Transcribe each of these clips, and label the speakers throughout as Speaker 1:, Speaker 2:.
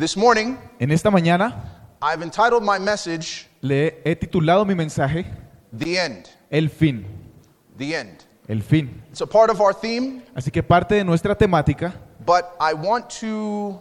Speaker 1: This morning,
Speaker 2: En esta mañana
Speaker 1: I've entitled my message,
Speaker 2: le he titulado mi mensaje
Speaker 1: The End.
Speaker 2: El fin,
Speaker 1: The End.
Speaker 2: el fin.
Speaker 1: It's a part of our theme,
Speaker 2: Así que parte de nuestra temática,
Speaker 1: but I want to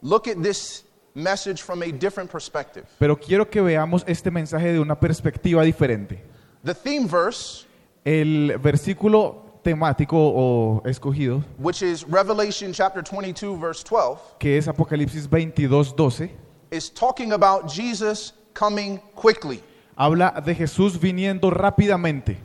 Speaker 1: look at this message from a different perspective.
Speaker 2: pero quiero que veamos este mensaje de una perspectiva diferente.
Speaker 1: The theme verse,
Speaker 2: El versículo temático o escogido,
Speaker 1: which is Revelation chapter 22, verse 12,
Speaker 2: que es Apocalipsis 22, 12,
Speaker 1: is talking about Jesus coming quickly.
Speaker 2: habla de Jesús viniendo rápidamente.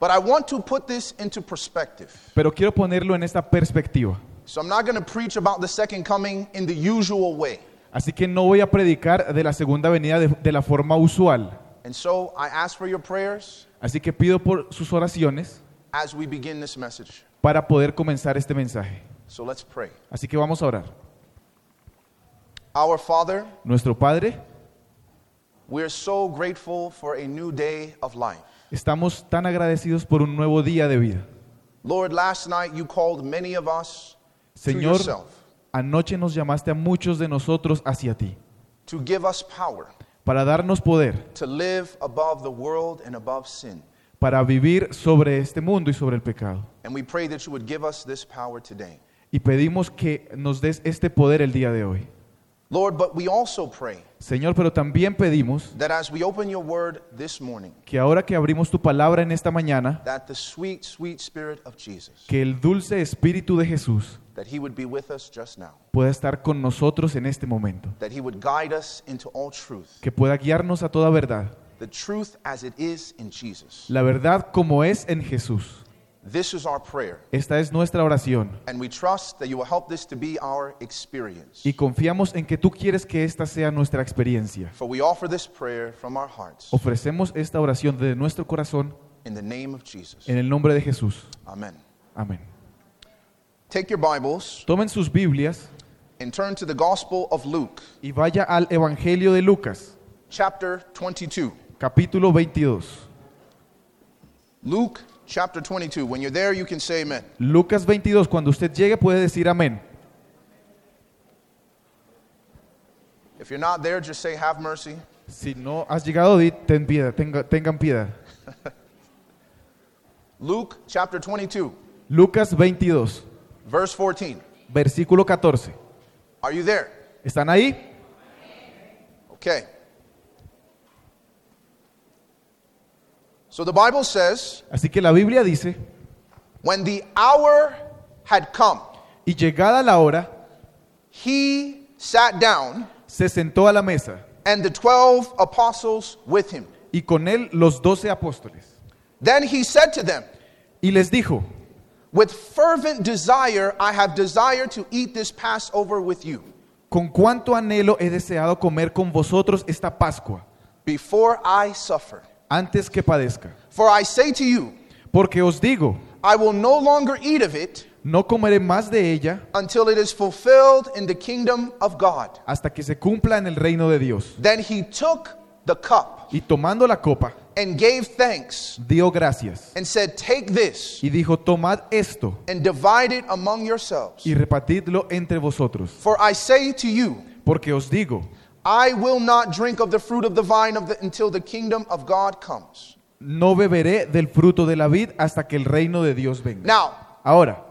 Speaker 1: But I want to put this into perspective.
Speaker 2: Pero quiero ponerlo en esta perspectiva.
Speaker 1: So I'm not going to preach about the second coming in the usual way.
Speaker 2: Así que no voy a predicar de la segunda venida de, de la forma usual.
Speaker 1: And so I ask for your prayers
Speaker 2: Así que pido por sus oraciones
Speaker 1: as we begin this message.
Speaker 2: para poder comenzar este mensaje.
Speaker 1: So let's pray.
Speaker 2: Así que vamos a orar.
Speaker 1: Our Father,
Speaker 2: Nuestro Padre,
Speaker 1: we're so grateful for a new day of life.
Speaker 2: estamos tan agradecidos por un nuevo día de vida.
Speaker 1: Lord, last night you called many of us to
Speaker 2: Señor,
Speaker 1: yourself
Speaker 2: anoche nos llamaste a muchos de nosotros hacia ti
Speaker 1: to give us power
Speaker 2: para darnos poder,
Speaker 1: to live above the world and above sin.
Speaker 2: Para vivir sobre este mundo y sobre el pecado.
Speaker 1: And we pray that you would give us this power today.
Speaker 2: Y pedimos que nos des este poder el día de hoy.
Speaker 1: Lord, but we also pray
Speaker 2: Señor, pero también pedimos
Speaker 1: that as we open your word this morning,
Speaker 2: que ahora que abrimos tu palabra en esta mañana,
Speaker 1: that the sweet, sweet spirit of Jesus,
Speaker 2: que el dulce espíritu de Jesús
Speaker 1: that he would be with us just now,
Speaker 2: pueda estar con nosotros en este momento,
Speaker 1: that he would guide us into all truth,
Speaker 2: que pueda guiarnos a toda verdad,
Speaker 1: the truth as it is in Jesus.
Speaker 2: la verdad como es en Jesús.
Speaker 1: This is our prayer,
Speaker 2: Esta es nuestra oración
Speaker 1: and we trust that you will help this to be our experience.
Speaker 2: y confiamos en que tú quieres que esta sea nuestra experiencia.
Speaker 1: For we offer this prayer from our hearts
Speaker 2: Ofrecemos esta oración de nuestro corazón
Speaker 1: in the name of Jesus.
Speaker 2: en el nombre de Jesús.
Speaker 1: Amen.
Speaker 2: Amén.
Speaker 1: Take your Bibles
Speaker 2: Tomen sus Biblias
Speaker 1: and turn to the Gospel of Luke,
Speaker 2: y vaya al Evangelio de Lucas,
Speaker 1: chapter 22.
Speaker 2: Capítulo 22.
Speaker 1: Luke chapter 22. When you're there, you can say amen.
Speaker 2: Lucas 22, cuando usted llegue puede decir amén.
Speaker 1: If you're not there, just say, Have mercy.
Speaker 2: Si no has llegado, di, ten piedad, tenga- tengan piedad.
Speaker 1: Luke chapter 22,
Speaker 2: Lucas 22,
Speaker 1: verse 14.
Speaker 2: versículo 14.
Speaker 1: Are you there?
Speaker 2: ¿Están ahí?
Speaker 1: Okay. So the Bible says,
Speaker 2: Así que la Biblia dice,
Speaker 1: when the hour had come,
Speaker 2: y llegada la hora,
Speaker 1: he sat down
Speaker 2: se sentó a la mesa,
Speaker 1: and the 12 apostles with him.
Speaker 2: y con él los doce apóstoles.
Speaker 1: Then he said to them,
Speaker 2: Y les dijo,
Speaker 1: With fervent desire, I have desired to eat this Passover with you
Speaker 2: con cuánto anhelo he deseado comer con vosotros esta Pascua,
Speaker 1: before I suffer.
Speaker 2: Antes que padezca.
Speaker 1: For I say to you,
Speaker 2: Porque os digo,
Speaker 1: I will no longer eat of it
Speaker 2: no comeré más de ella
Speaker 1: until it is fulfilled in the kingdom of God.
Speaker 2: hasta que se cumpla en el reino de Dios.
Speaker 1: Then he took the cup
Speaker 2: Y tomando la copa,
Speaker 1: and gave thanks
Speaker 2: dio gracias
Speaker 1: and said, Take this
Speaker 2: y dijo, tomad esto
Speaker 1: and divide it among yourselves.
Speaker 2: y repartidlo entre vosotros.
Speaker 1: For I say to you,
Speaker 2: Porque os digo,
Speaker 1: I will not drink of the fruit of the vine of the, until the kingdom of God comes.
Speaker 2: no beberé del fruto de la vid hasta que el reino de Dios venga.
Speaker 1: Now,
Speaker 2: Ahora,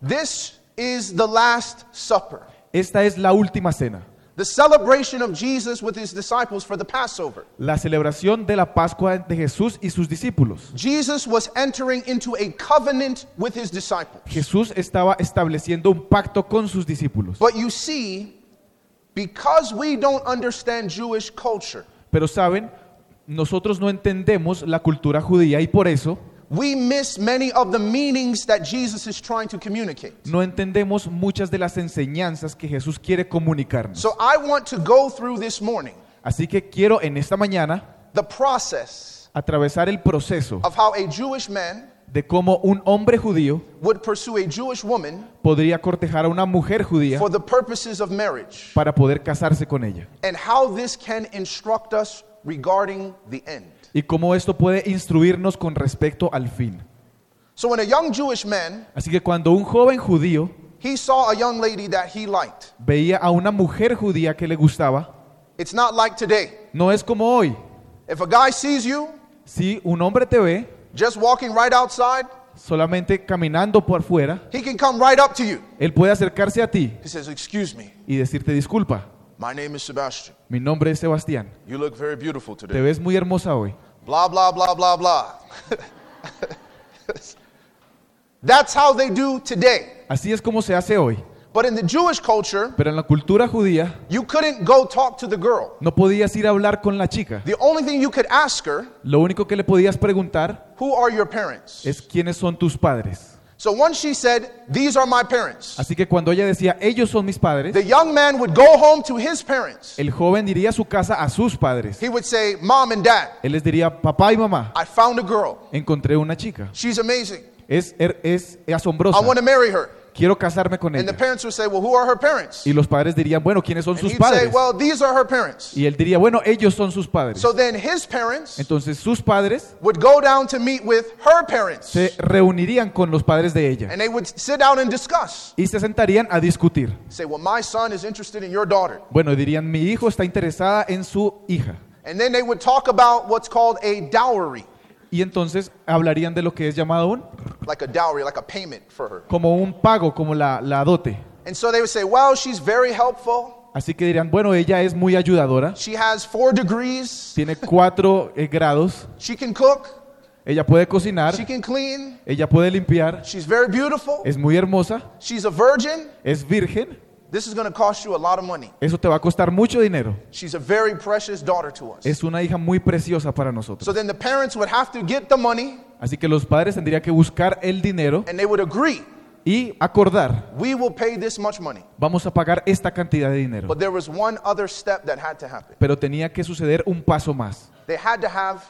Speaker 1: this is the Last Supper,
Speaker 2: esta es la última cena,
Speaker 1: the celebration of Jesus with his disciples for the Passover.
Speaker 2: la celebración de la Pascua de Jesús y sus discípulos.
Speaker 1: Jesus was entering into a covenant with his disciples.
Speaker 2: Jesús estaba estableciendo un pacto con sus discípulos.
Speaker 1: But you see, because we don't understand Jewish culture,
Speaker 2: Pero saben, nosotros no entendemos la cultura judía y por eso
Speaker 1: we miss many of the meanings that Jesus is trying to communicate.
Speaker 2: no entendemos muchas de las enseñanzas que Jesús quiere comunicarnos.
Speaker 1: So I want to go through this morning
Speaker 2: Así que quiero en esta mañana
Speaker 1: the process
Speaker 2: atravesar el proceso
Speaker 1: of how a Jewish man
Speaker 2: de cómo un hombre judío
Speaker 1: would pursue a Jewish woman
Speaker 2: podría cortejar a una mujer judía
Speaker 1: for the purposes of marriage
Speaker 2: para poder casarse con ella.
Speaker 1: and how this can instruct us regarding the end.
Speaker 2: Y cómo esto puede instruirnos con respecto al fin.
Speaker 1: So when a young Jewish man
Speaker 2: Así que cuando un joven judío
Speaker 1: he saw a young lady that he liked.
Speaker 2: veía a una mujer judía que le gustaba.
Speaker 1: It's not like today.
Speaker 2: No es como hoy.
Speaker 1: If a guy sees you
Speaker 2: Si un hombre te ve
Speaker 1: just walking right outside,
Speaker 2: solamente caminando por fuera,
Speaker 1: he can come right up to you.
Speaker 2: él puede acercarse a ti
Speaker 1: He says, Excuse me,
Speaker 2: y decirte disculpa.
Speaker 1: my name is Sebastian.
Speaker 2: Mi nombre es Sebastián.
Speaker 1: You look very beautiful
Speaker 2: Te
Speaker 1: today.
Speaker 2: ves muy hermosa hoy.
Speaker 1: Blah, blah, blah, blah, blah. That's how they do today.
Speaker 2: Así es como se hace hoy.
Speaker 1: But in the Jewish culture,
Speaker 2: Pero en la cultura judía
Speaker 1: you couldn't go talk to the girl.
Speaker 2: no podías ir a hablar con la chica.
Speaker 1: The only thing you could ask her,
Speaker 2: Lo único que le podías preguntar
Speaker 1: Who are your parents?
Speaker 2: es quiénes son tus padres.
Speaker 1: So once she said, These are my parents,
Speaker 2: Así que cuando ella decía, ellos son mis padres,
Speaker 1: the young man would go home to his parents.
Speaker 2: el joven iría a su casa a sus padres.
Speaker 1: He would say, Mom and Dad,
Speaker 2: Él les diría, papá y mamá,
Speaker 1: I found a girl.
Speaker 2: encontré una chica.
Speaker 1: She's amazing.
Speaker 2: Es, er- es
Speaker 1: I want to marry her.
Speaker 2: Quiero casarme con
Speaker 1: And the
Speaker 2: ella.
Speaker 1: parents would say, Well, who are her parents?
Speaker 2: Y los padres dirían, bueno, ¿quiénes son
Speaker 1: And
Speaker 2: sus
Speaker 1: he'd say,
Speaker 2: padres?
Speaker 1: Well, these are her parents.
Speaker 2: Y él diría, bueno, ellos son sus padres.
Speaker 1: So then his parents
Speaker 2: Entonces sus padres
Speaker 1: would go down to meet with her parents.
Speaker 2: se reunirían con los padres de ella
Speaker 1: And they would sit down and discuss.
Speaker 2: y se sentarían a discutir.
Speaker 1: Say, Well, my son is interested in your daughter.
Speaker 2: Bueno, dirían, mi hijo está interesada en su hija.
Speaker 1: And then they would talk about what's called a dowry,
Speaker 2: Y entonces hablarían de lo que es llamado un,
Speaker 1: like a dowry, like a payment for her.
Speaker 2: como un pago, como la, la dote.
Speaker 1: And so they would say, Well, she's very helpful.
Speaker 2: Así que dirían, bueno, ella es muy ayudadora,
Speaker 1: She has four degrees.
Speaker 2: tiene cuatro eh, grados,
Speaker 1: She can cook.
Speaker 2: ella puede cocinar,
Speaker 1: She can clean.
Speaker 2: ella puede limpiar,
Speaker 1: She's very beautiful.
Speaker 2: es muy hermosa,
Speaker 1: She's a virgin.
Speaker 2: es virgen,
Speaker 1: This is going to cost you a lot of money.
Speaker 2: eso te va a costar mucho dinero.
Speaker 1: She's a very precious daughter to us.
Speaker 2: Es una hija muy preciosa para nosotros.
Speaker 1: So then the parents would have to get the money
Speaker 2: Así que los padres tendrían que buscar el dinero
Speaker 1: and they would agree,
Speaker 2: y acordar,
Speaker 1: we will pay this much money.
Speaker 2: vamos a pagar esta cantidad de dinero.
Speaker 1: But there was one other step that had to happen.
Speaker 2: Pero tenía que suceder un paso más.
Speaker 1: They had to have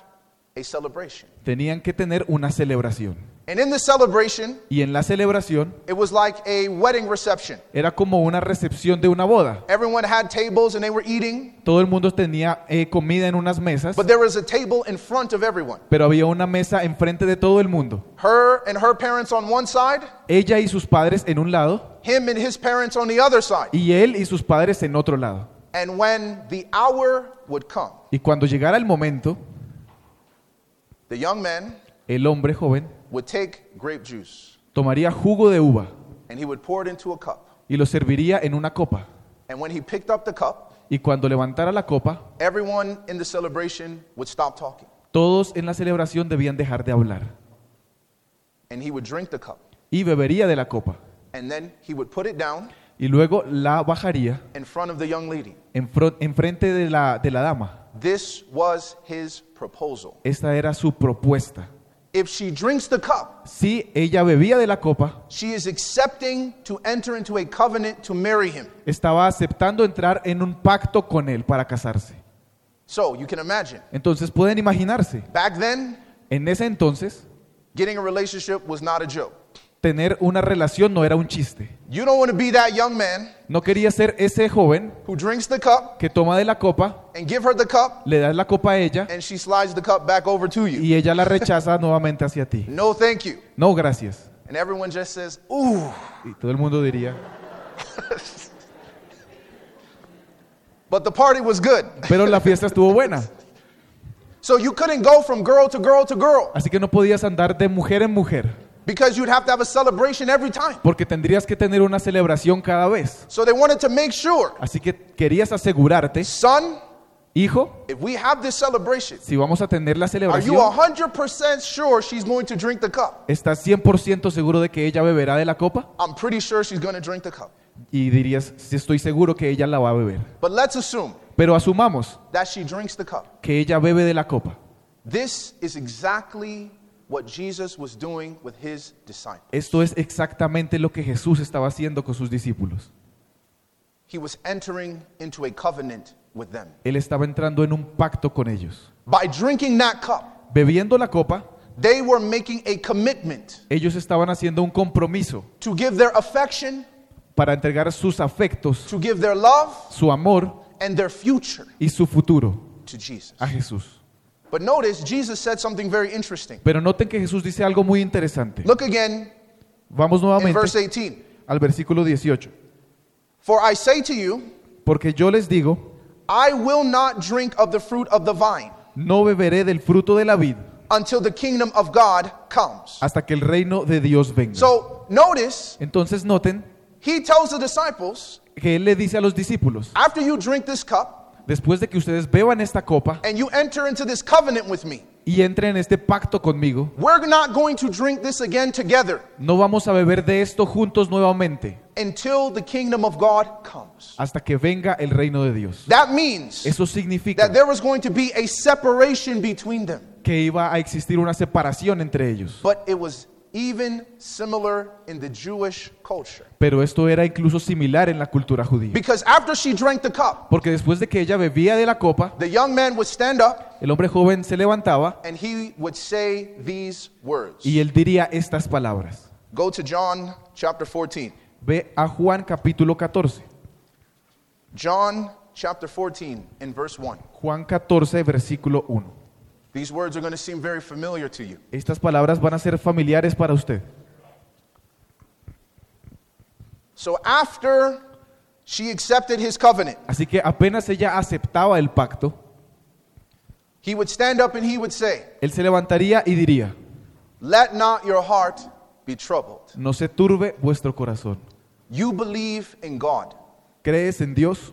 Speaker 1: a celebration.
Speaker 2: Tenían que tener una celebración.
Speaker 1: And in the celebration,
Speaker 2: Y en la celebración
Speaker 1: it was like a wedding reception.
Speaker 2: era como una recepción de una boda.
Speaker 1: Everyone had tables and they were eating,
Speaker 2: Todo el mundo tenía eh, comida en unas mesas,
Speaker 1: but there was a table in front of everyone.
Speaker 2: pero había una mesa enfrente de todo el mundo.
Speaker 1: Her and her parents on one side,
Speaker 2: Ella y sus padres en un lado
Speaker 1: him and his parents on the other side.
Speaker 2: y él y sus padres en otro lado.
Speaker 1: And when the hour would come,
Speaker 2: Y cuando llegara el momento,
Speaker 1: the young man
Speaker 2: el hombre joven
Speaker 1: would take grape juice
Speaker 2: tomaría jugo de uva
Speaker 1: and he would pour it into a cup.
Speaker 2: y lo serviría en una copa.
Speaker 1: And when he picked up the cup,
Speaker 2: Y cuando levantara la copa,
Speaker 1: everyone in the celebration would stop talking
Speaker 2: todos en la celebración debían dejar de hablar.
Speaker 1: and he would drink the cup.
Speaker 2: Y bebería de la copa.
Speaker 1: And then he would put it down
Speaker 2: Y luego la bajaría
Speaker 1: in front of the young lady.
Speaker 2: en fro- enfrente de la, de la dama.
Speaker 1: This was his proposal.
Speaker 2: Esta era su propuesta.
Speaker 1: If she drinks the cup,
Speaker 2: Si ella bebía de la copa,
Speaker 1: she is accepting to enter into a covenant to marry him.
Speaker 2: estaba aceptando entrar en un pacto con él para casarse.
Speaker 1: So you can imagine,
Speaker 2: Entonces pueden imaginarse,
Speaker 1: back then,
Speaker 2: en ese entonces,
Speaker 1: getting a relationship was not a joke.
Speaker 2: Tener una relación no era un chiste.
Speaker 1: You don't want to be that young man
Speaker 2: No quería ser ese joven
Speaker 1: who drinks the cup
Speaker 2: que toma de la copa,
Speaker 1: and give her the cup
Speaker 2: le das la copa a ella
Speaker 1: and she slides the cup back over to you.
Speaker 2: y ella la rechaza nuevamente hacia ti.
Speaker 1: No, thank you.
Speaker 2: No, gracias.
Speaker 1: And everyone just says, ooh.
Speaker 2: Y todo el mundo diría,
Speaker 1: But the party was good.
Speaker 2: pero la fiesta estuvo buena.
Speaker 1: So you couldn't go from girl to girl to girl
Speaker 2: Así que no podías andar de mujer en mujer,
Speaker 1: because you'd have to have a celebration every time.
Speaker 2: porque tendrías que tener una celebración cada vez.
Speaker 1: So they wanted to make sure,
Speaker 2: Así que querías asegurarte,
Speaker 1: son,
Speaker 2: hijo,
Speaker 1: if we have this celebration,
Speaker 2: si vamos a tener la
Speaker 1: are
Speaker 2: celebración,
Speaker 1: you 100% sure she's going to drink the cup?
Speaker 2: ¿estás 100% seguro de que ella beberá de la copa?
Speaker 1: I'm pretty sure she's going to drink the cup.
Speaker 2: Y dirías, sí estoy seguro que ella la va a beber.
Speaker 1: But let's assume
Speaker 2: Pero asumamos
Speaker 1: that she drinks the cup.
Speaker 2: que ella bebe de la copa.
Speaker 1: This is exactly what Jesus was doing with his disciples.
Speaker 2: Esto es exactamente lo que Jesús estaba haciendo con sus discípulos.
Speaker 1: He was entering into a covenant with them.
Speaker 2: Él estaba entrando en un pacto con ellos.
Speaker 1: By drinking that cup,
Speaker 2: Bebiendo la copa,
Speaker 1: they were making a commitment
Speaker 2: ellos estaban haciendo un compromiso
Speaker 1: to give their affection,
Speaker 2: para entregar sus afectos,
Speaker 1: to give their love,
Speaker 2: su amor
Speaker 1: and their future
Speaker 2: y su futuro
Speaker 1: to Jesus.
Speaker 2: a Jesús.
Speaker 1: But notice, Jesus said something very interesting.
Speaker 2: Pero noten que Jesús dice algo muy interesante.
Speaker 1: Look again
Speaker 2: Vamos
Speaker 1: in
Speaker 2: nuevamente
Speaker 1: verse 18.
Speaker 2: al versículo 18.
Speaker 1: For I say to you,
Speaker 2: Porque yo les digo,
Speaker 1: I will not drink of the fruit of the vine
Speaker 2: no beberé del fruto de la vid
Speaker 1: until the kingdom of God comes.
Speaker 2: hasta que el reino de Dios venga.
Speaker 1: So notice,
Speaker 2: Entonces noten
Speaker 1: he tells the disciples,
Speaker 2: que él le dice a los discípulos,
Speaker 1: after you drink this cup
Speaker 2: después de que ustedes beban esta copa
Speaker 1: and you enter into this covenant with me,
Speaker 2: y entren en este pacto conmigo,
Speaker 1: we're not going to drink this again together
Speaker 2: no vamos a beber de esto juntos nuevamente
Speaker 1: until the kingdom of God comes.
Speaker 2: hasta que venga el reino de Dios.
Speaker 1: That means
Speaker 2: Eso significa
Speaker 1: that there was going to be a separation between them.
Speaker 2: que iba a existir una separación entre ellos.
Speaker 1: But it was even similar in the Jewish culture.
Speaker 2: Pero esto era incluso similar en la cultura judía.
Speaker 1: Because after she drank the cup,
Speaker 2: Porque después de que ella bebía de la copa,
Speaker 1: the young man would stand up
Speaker 2: el hombre joven se levantaba
Speaker 1: and he would say these words.
Speaker 2: y él diría estas palabras.
Speaker 1: Go to John chapter 14.
Speaker 2: Ve a Juan capítulo 14.
Speaker 1: John chapter 14 in verse 1.
Speaker 2: Juan 14, versículo 1.
Speaker 1: These words are going to seem very familiar to you.
Speaker 2: Estas palabras van a ser familiares para usted.
Speaker 1: So after she accepted his covenant,
Speaker 2: Así que apenas ella aceptaba el pacto,
Speaker 1: he would stand up and he would say,
Speaker 2: él se levantaría y diría,
Speaker 1: Let not your heart be troubled.
Speaker 2: no se turbe vuestro corazón.
Speaker 1: You believe in God,
Speaker 2: ¿Crees en Dios?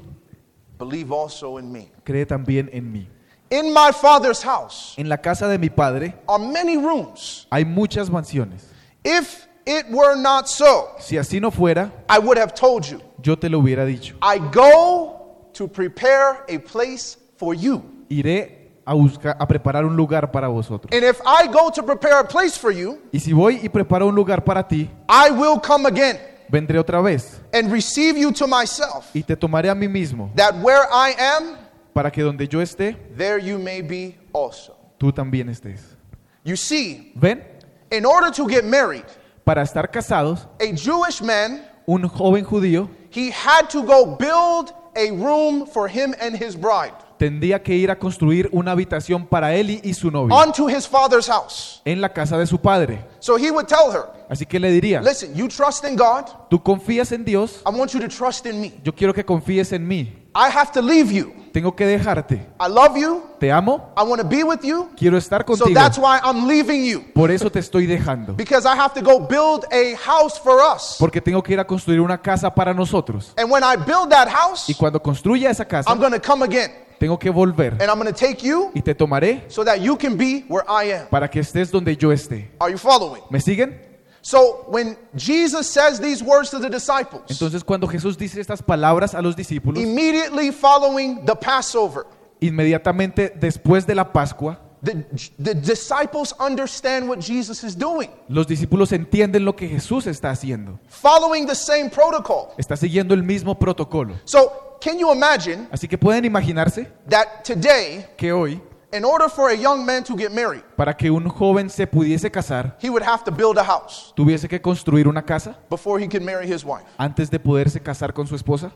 Speaker 1: believe also in me.
Speaker 2: Cree también en mí.
Speaker 1: In my Father's house
Speaker 2: En la casa de mi padre
Speaker 1: are many rooms.
Speaker 2: hay muchas mansiones.
Speaker 1: If it were not so,
Speaker 2: Si así no fuera,
Speaker 1: I would have told you.
Speaker 2: yo te lo hubiera dicho.
Speaker 1: I go to prepare a place for you.
Speaker 2: Iré a buscar a preparar un lugar para vosotros.
Speaker 1: And if I go to prepare a place for you,
Speaker 2: Y si voy y preparo un lugar para ti,
Speaker 1: I will come again
Speaker 2: vendré otra vez
Speaker 1: and receive you to myself,
Speaker 2: y te tomaré a mí mismo,
Speaker 1: that where I am,
Speaker 2: para que donde yo esté,
Speaker 1: there you may be also.
Speaker 2: tú también estés.
Speaker 1: You see,
Speaker 2: ¿Ven?
Speaker 1: in order to get married,
Speaker 2: Para estar casados,
Speaker 1: a Jewish man,
Speaker 2: un joven judío
Speaker 1: he had to go build a room for him and his bride
Speaker 2: tendría que ir a construir una habitación para él y, y su novia
Speaker 1: onto his father's house.
Speaker 2: en la casa de su padre.
Speaker 1: So he would tell her,
Speaker 2: Así que le diría,
Speaker 1: listen, you trust in God,
Speaker 2: tú confías en Dios,
Speaker 1: I want you to trust in me.
Speaker 2: yo quiero que confíes en mí.
Speaker 1: I have to leave you.
Speaker 2: Tengo que dejarte.
Speaker 1: I love you.
Speaker 2: Te amo,
Speaker 1: I want to be with you.
Speaker 2: quiero estar
Speaker 1: So
Speaker 2: contigo.
Speaker 1: that's why I'm leaving you.
Speaker 2: Por eso te estoy dejando.
Speaker 1: Because I have to go build a house for us.
Speaker 2: Porque tengo que ir a construir una casa para nosotros.
Speaker 1: And when I build that house,
Speaker 2: Y cuando construya esa casa,
Speaker 1: I'm going to come again.
Speaker 2: tengo que volver
Speaker 1: And I'm going to take you
Speaker 2: y te tomaré
Speaker 1: so that you can be where I am.
Speaker 2: para que estés donde yo esté.
Speaker 1: Are you following?
Speaker 2: ¿Me siguen?
Speaker 1: So when Jesus says these words to the disciples,
Speaker 2: Entonces cuando Jesús dice estas palabras a los discípulos,
Speaker 1: immediately following the Passover,
Speaker 2: inmediatamente después de la Pascua,
Speaker 1: the, the disciples understand what Jesus is doing,
Speaker 2: los discípulos entienden lo que Jesús está haciendo.
Speaker 1: following the same protocol.
Speaker 2: Está siguiendo el mismo protocolo.
Speaker 1: So can you imagine
Speaker 2: Así que pueden imaginarse
Speaker 1: that today,
Speaker 2: que hoy,
Speaker 1: in order for a young man to get married,
Speaker 2: para que un joven se pudiese casar,
Speaker 1: he would have to build a house
Speaker 2: tuviese que construir una casa
Speaker 1: before he could marry his wife?
Speaker 2: antes de poderse casar con su esposa?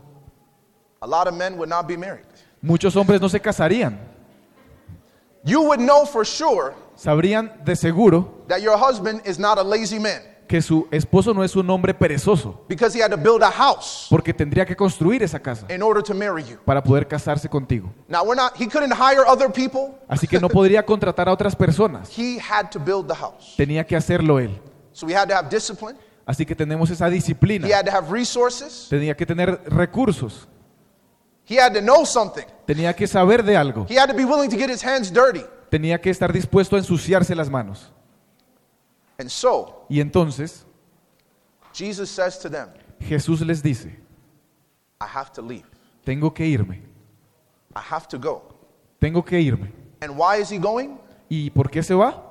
Speaker 1: A lot of men would not be married.
Speaker 2: Muchos hombres no se casarían.
Speaker 1: You would know for sure
Speaker 2: Sabrían de seguro
Speaker 1: that your husband is not a lazy man
Speaker 2: que su esposo no es un hombre perezoso,
Speaker 1: because he had to build a house
Speaker 2: porque tendría que construir esa casa
Speaker 1: in order to marry you.
Speaker 2: para poder casarse contigo.
Speaker 1: Now we're not he couldn't hire other people.
Speaker 2: Así que no podría contratar a otras personas,
Speaker 1: He had to build the house.
Speaker 2: tenía que hacerlo él.
Speaker 1: So he had to have discipline.
Speaker 2: Así que tenemos esa disciplina,
Speaker 1: He had to have resources.
Speaker 2: tenía que tener recursos,
Speaker 1: He had to know something.
Speaker 2: tenía que saber de algo,
Speaker 1: He had to be willing to get his hands dirty.
Speaker 2: tenía que estar dispuesto a ensuciarse las manos.
Speaker 1: And so
Speaker 2: Y entonces
Speaker 1: Jesus says to them,
Speaker 2: Jesús les dice,
Speaker 1: I have to leave.
Speaker 2: tengo que irme,
Speaker 1: I have to go.
Speaker 2: tengo que irme.
Speaker 1: And why is he going?
Speaker 2: ¿Y por qué se va?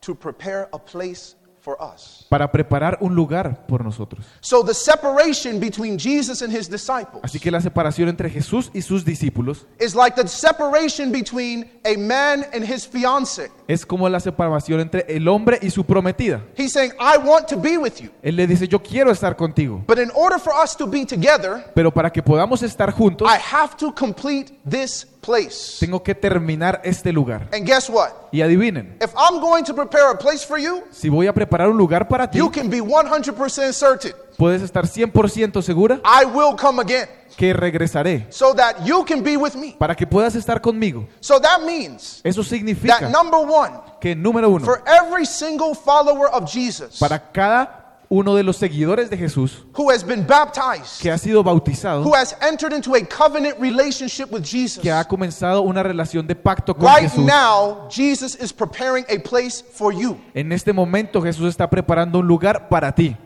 Speaker 1: To prepare a place for us.
Speaker 2: Para preparar un lugar por nosotros.
Speaker 1: So the separation between Jesus and his disciples
Speaker 2: Así que la separación entre Jesús y sus discípulos
Speaker 1: is like the separation between a man and his fiance.
Speaker 2: Es como la separación entre el hombre y su prometida.
Speaker 1: He's saying, I want to be with you.
Speaker 2: Él le dice, yo quiero estar contigo,
Speaker 1: But in order for us to be together,
Speaker 2: pero para que podamos estar juntos,
Speaker 1: I have to complete this place.
Speaker 2: tengo que terminar este lugar.
Speaker 1: And guess what?
Speaker 2: Y adivinen,
Speaker 1: If I'm going to prepare a place for you,
Speaker 2: si voy a preparar un lugar para ti,
Speaker 1: you can be 100% certain
Speaker 2: puedes estar 100% segura
Speaker 1: I will come again.
Speaker 2: Que regresaré.
Speaker 1: So that you can be with me.
Speaker 2: para que puedas estar conmigo.
Speaker 1: So that means
Speaker 2: Eso
Speaker 1: that
Speaker 2: significa
Speaker 1: number one,
Speaker 2: que número uno,
Speaker 1: for every single follower of Jesus
Speaker 2: para cada uno de los seguidores de Jesús
Speaker 1: who has been baptized,
Speaker 2: que ha sido bautizado,
Speaker 1: who has entered into a covenant relationship with Jesus,
Speaker 2: que ha comenzado una relación de pacto con
Speaker 1: right
Speaker 2: Jesús,
Speaker 1: now, Jesus is preparing a place for you.
Speaker 2: en este momento Jesús está preparando un lugar para ti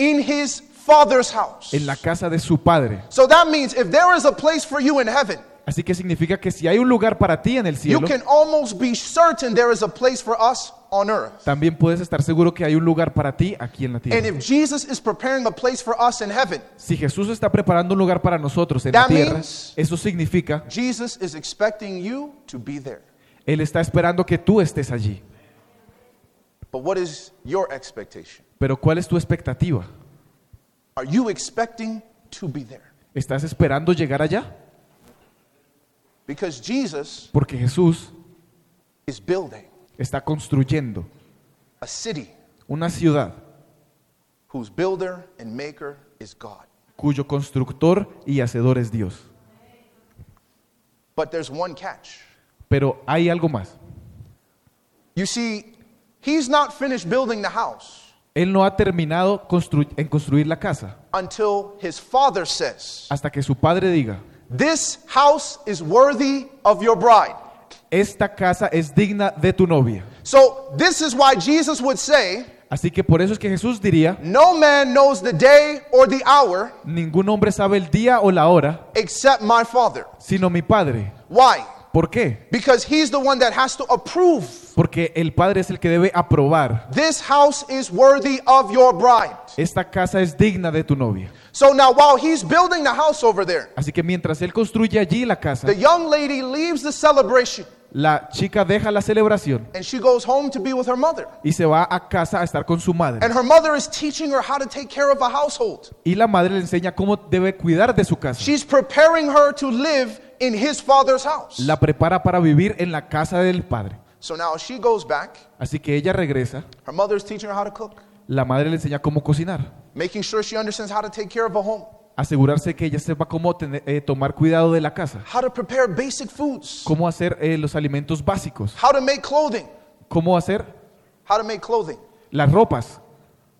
Speaker 1: in his Father's house.
Speaker 2: en la casa de su Padre.
Speaker 1: So that means if there is a place for you in heaven,
Speaker 2: Así que significa que si hay un lugar para ti en el
Speaker 1: you
Speaker 2: cielo,
Speaker 1: can almost be certain there is a place for us on earth.
Speaker 2: también puedes estar seguro que hay un lugar para ti aquí en la
Speaker 1: And
Speaker 2: tierra.
Speaker 1: if Jesus is preparing a place for us in heaven,
Speaker 2: Si Jesús está preparando un lugar para nosotros en la
Speaker 1: That
Speaker 2: tierra,
Speaker 1: means-
Speaker 2: eso significa,
Speaker 1: Jesus is expecting you to be there.
Speaker 2: Él está esperando que tú estés allí.
Speaker 1: But what is your expectation?
Speaker 2: Pero ¿cuál es tu expectativa?
Speaker 1: Are you expecting to be there?
Speaker 2: ¿Estás esperando llegar allá?
Speaker 1: Because Jesus
Speaker 2: Porque Jesús
Speaker 1: is building
Speaker 2: está construyendo
Speaker 1: a city
Speaker 2: una ciudad
Speaker 1: whose builder and maker is God.
Speaker 2: cuyo constructor y hacedor es Dios.
Speaker 1: But there's one catch.
Speaker 2: Pero hay algo más.
Speaker 1: You see, he's not finished building the house
Speaker 2: Él no ha terminado constru- en construir la casa
Speaker 1: until his father says,
Speaker 2: hasta que su padre diga,
Speaker 1: This house is worthy of your bride.
Speaker 2: esta casa es digna de tu novia.
Speaker 1: So, this is why Jesus would say,
Speaker 2: Así que por eso es que Jesús diría,
Speaker 1: No man knows the day or the hour
Speaker 2: ningún hombre sabe el día o la hora,
Speaker 1: except my father.
Speaker 2: sino mi padre.
Speaker 1: Why?
Speaker 2: ¿Por qué?
Speaker 1: Because he's the one that has to approve.
Speaker 2: Porque el padre es el que debe aprobar.
Speaker 1: This house is worthy of your bride.
Speaker 2: Esta casa es digna de tu novia.
Speaker 1: So now, while he's building the house over there,
Speaker 2: Así que mientras él construye allí la casa,
Speaker 1: the young lady leaves the celebration
Speaker 2: la chica deja la celebración
Speaker 1: and she goes home to be with her mother.
Speaker 2: y se va a casa a estar con su madre.
Speaker 1: And her mother is teaching her how to take care of a household.
Speaker 2: Y la madre le enseña cómo debe cuidar de su casa.
Speaker 1: She's preparing her to live in his father's house.
Speaker 2: La prepara para vivir en la casa del padre.
Speaker 1: So now she goes back.
Speaker 2: Así que ella regresa,
Speaker 1: Her mother is teaching her how to cook,
Speaker 2: la madre le enseña cómo cocinar,
Speaker 1: making sure she understands how to take care of a home,
Speaker 2: asegurarse que ella sepa cómo tener- eh, tomar cuidado de la casa,
Speaker 1: how to prepare basic foods,
Speaker 2: cómo hacer eh, los alimentos básicos,
Speaker 1: how to make clothing,
Speaker 2: cómo hacer
Speaker 1: how to make clothing,
Speaker 2: las ropas,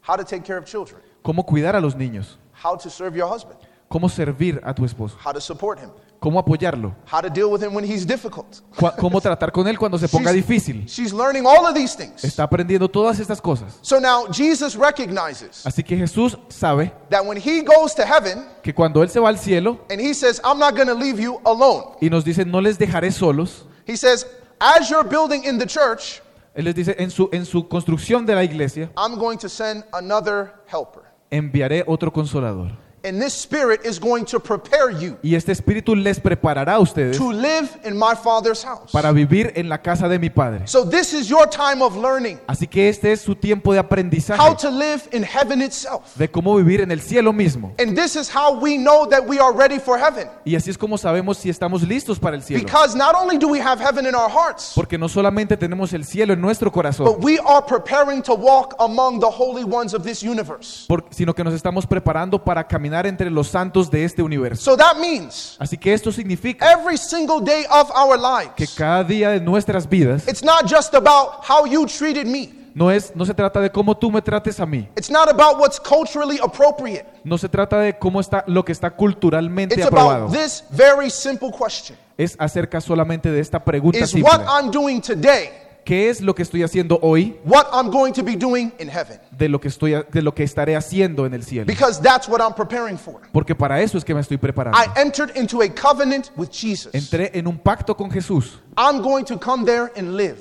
Speaker 1: how to take care of children,
Speaker 2: cómo cuidar a los niños,
Speaker 1: how to serve your husband,
Speaker 2: cómo servir a tu esposo,
Speaker 1: how to support him,
Speaker 2: cómo apoyarlo,
Speaker 1: how to deal with him when he's difficult.
Speaker 2: cómo tratar con él cuando se ponga
Speaker 1: She's-
Speaker 2: difícil.
Speaker 1: She's learning all of these things.
Speaker 2: Está aprendiendo todas estas cosas.
Speaker 1: So now Jesus recognizes
Speaker 2: Así que Jesús sabe
Speaker 1: that when he goes to heaven
Speaker 2: que cuando Él se va al cielo
Speaker 1: and he says, I'm not going to leave you alone,
Speaker 2: y nos dice, no les dejaré solos,
Speaker 1: he says, as you're building in the church,
Speaker 2: Él les dice, en su, en su construcción de la iglesia,
Speaker 1: I'm going to send another helper.
Speaker 2: enviaré otro consolador.
Speaker 1: And this spirit is going to prepare you
Speaker 2: Y este espíritu les preparará a ustedes
Speaker 1: to live in my father's house.
Speaker 2: para vivir en la casa de mi Padre.
Speaker 1: So this is your time of learning
Speaker 2: Así que este es su tiempo de
Speaker 1: how
Speaker 2: aprendizaje,
Speaker 1: to live in heaven itself.
Speaker 2: de cómo vivir en el cielo mismo.
Speaker 1: And this is how we know that we are ready for heaven.
Speaker 2: Y así es como sabemos si estamos listos para el cielo.
Speaker 1: Because not only do we have heaven in our hearts,
Speaker 2: Porque no solamente tenemos el cielo en nuestro corazón,
Speaker 1: but we are preparing to walk among the holy ones of this universe.
Speaker 2: sino que nos estamos preparando para caminar entre los santos de este universo.
Speaker 1: So that means
Speaker 2: Así que esto significa
Speaker 1: every single day of our
Speaker 2: que
Speaker 1: lives,
Speaker 2: cada día de nuestras vidas
Speaker 1: it's not just about how you treated me.
Speaker 2: no es no se trata de cómo tú me trates a mí,
Speaker 1: It's not about what's culturally appropriate.
Speaker 2: no se trata de cómo está lo que está culturalmente
Speaker 1: It's
Speaker 2: aprobado.
Speaker 1: about this very simple question.
Speaker 2: Es acerca solamente de esta pregunta
Speaker 1: Is
Speaker 2: simple.
Speaker 1: what I'm doing today
Speaker 2: ¿Qué es lo que estoy haciendo hoy
Speaker 1: what I'm going to be doing in heaven?
Speaker 2: de lo que estoy de lo que estaré haciendo en el cielo?
Speaker 1: Because that's what I'm preparing for.
Speaker 2: Porque para eso es que me estoy preparando.
Speaker 1: I entered into a covenant with Jesus.
Speaker 2: Entré en un pacto con Jesús.
Speaker 1: I'm going to come there and live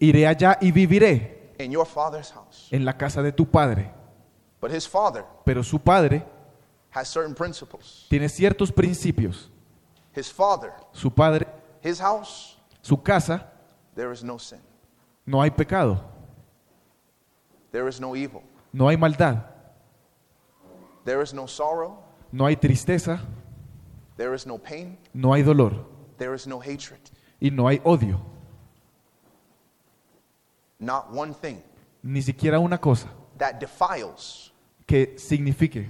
Speaker 2: Iré allá y viviré
Speaker 1: in your father's house.
Speaker 2: en la casa de tu padre.
Speaker 1: But his father
Speaker 2: Pero su padre
Speaker 1: has certain principles.
Speaker 2: tiene ciertos principios.
Speaker 1: His father,
Speaker 2: Su padre,
Speaker 1: his house,
Speaker 2: su casa,
Speaker 1: there is no sin,
Speaker 2: no hay pecado,
Speaker 1: there is no evil,
Speaker 2: no hay maldad,
Speaker 1: there is no sorrow,
Speaker 2: no hay tristeza,
Speaker 1: there is no pain,
Speaker 2: no hay dolor
Speaker 1: there is no hatred.
Speaker 2: y no hay odio.
Speaker 1: Not one thing
Speaker 2: Ni siquiera una cosa
Speaker 1: that defiles
Speaker 2: que signifique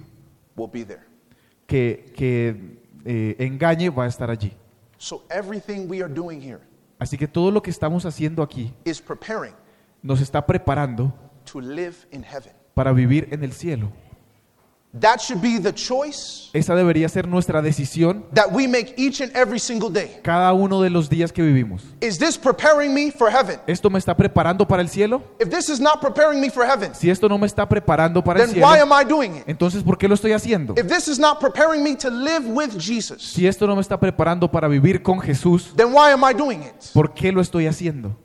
Speaker 1: will be there.
Speaker 2: que, que eh, engañe va a estar allí.
Speaker 1: So everything we are doing here
Speaker 2: Así que todo lo que estamos haciendo aquí nos está preparando
Speaker 1: to live in heaven.
Speaker 2: para vivir en el cielo.
Speaker 1: That should be the choice
Speaker 2: Esa debería ser nuestra decisión
Speaker 1: that we make each and every single day.
Speaker 2: cada uno de los días que vivimos.
Speaker 1: Is this preparing me for heaven?
Speaker 2: ¿Esto me está preparando para el cielo?
Speaker 1: If this is not preparing me for heaven,
Speaker 2: Si esto no me está preparando para el
Speaker 1: then why
Speaker 2: cielo,
Speaker 1: am I doing it?
Speaker 2: entonces ¿por qué lo estoy haciendo?
Speaker 1: If this is not preparing me to live with Jesus,
Speaker 2: Si esto no me está preparando para vivir con Jesús,
Speaker 1: then why am I doing it?
Speaker 2: ¿por qué lo estoy haciendo?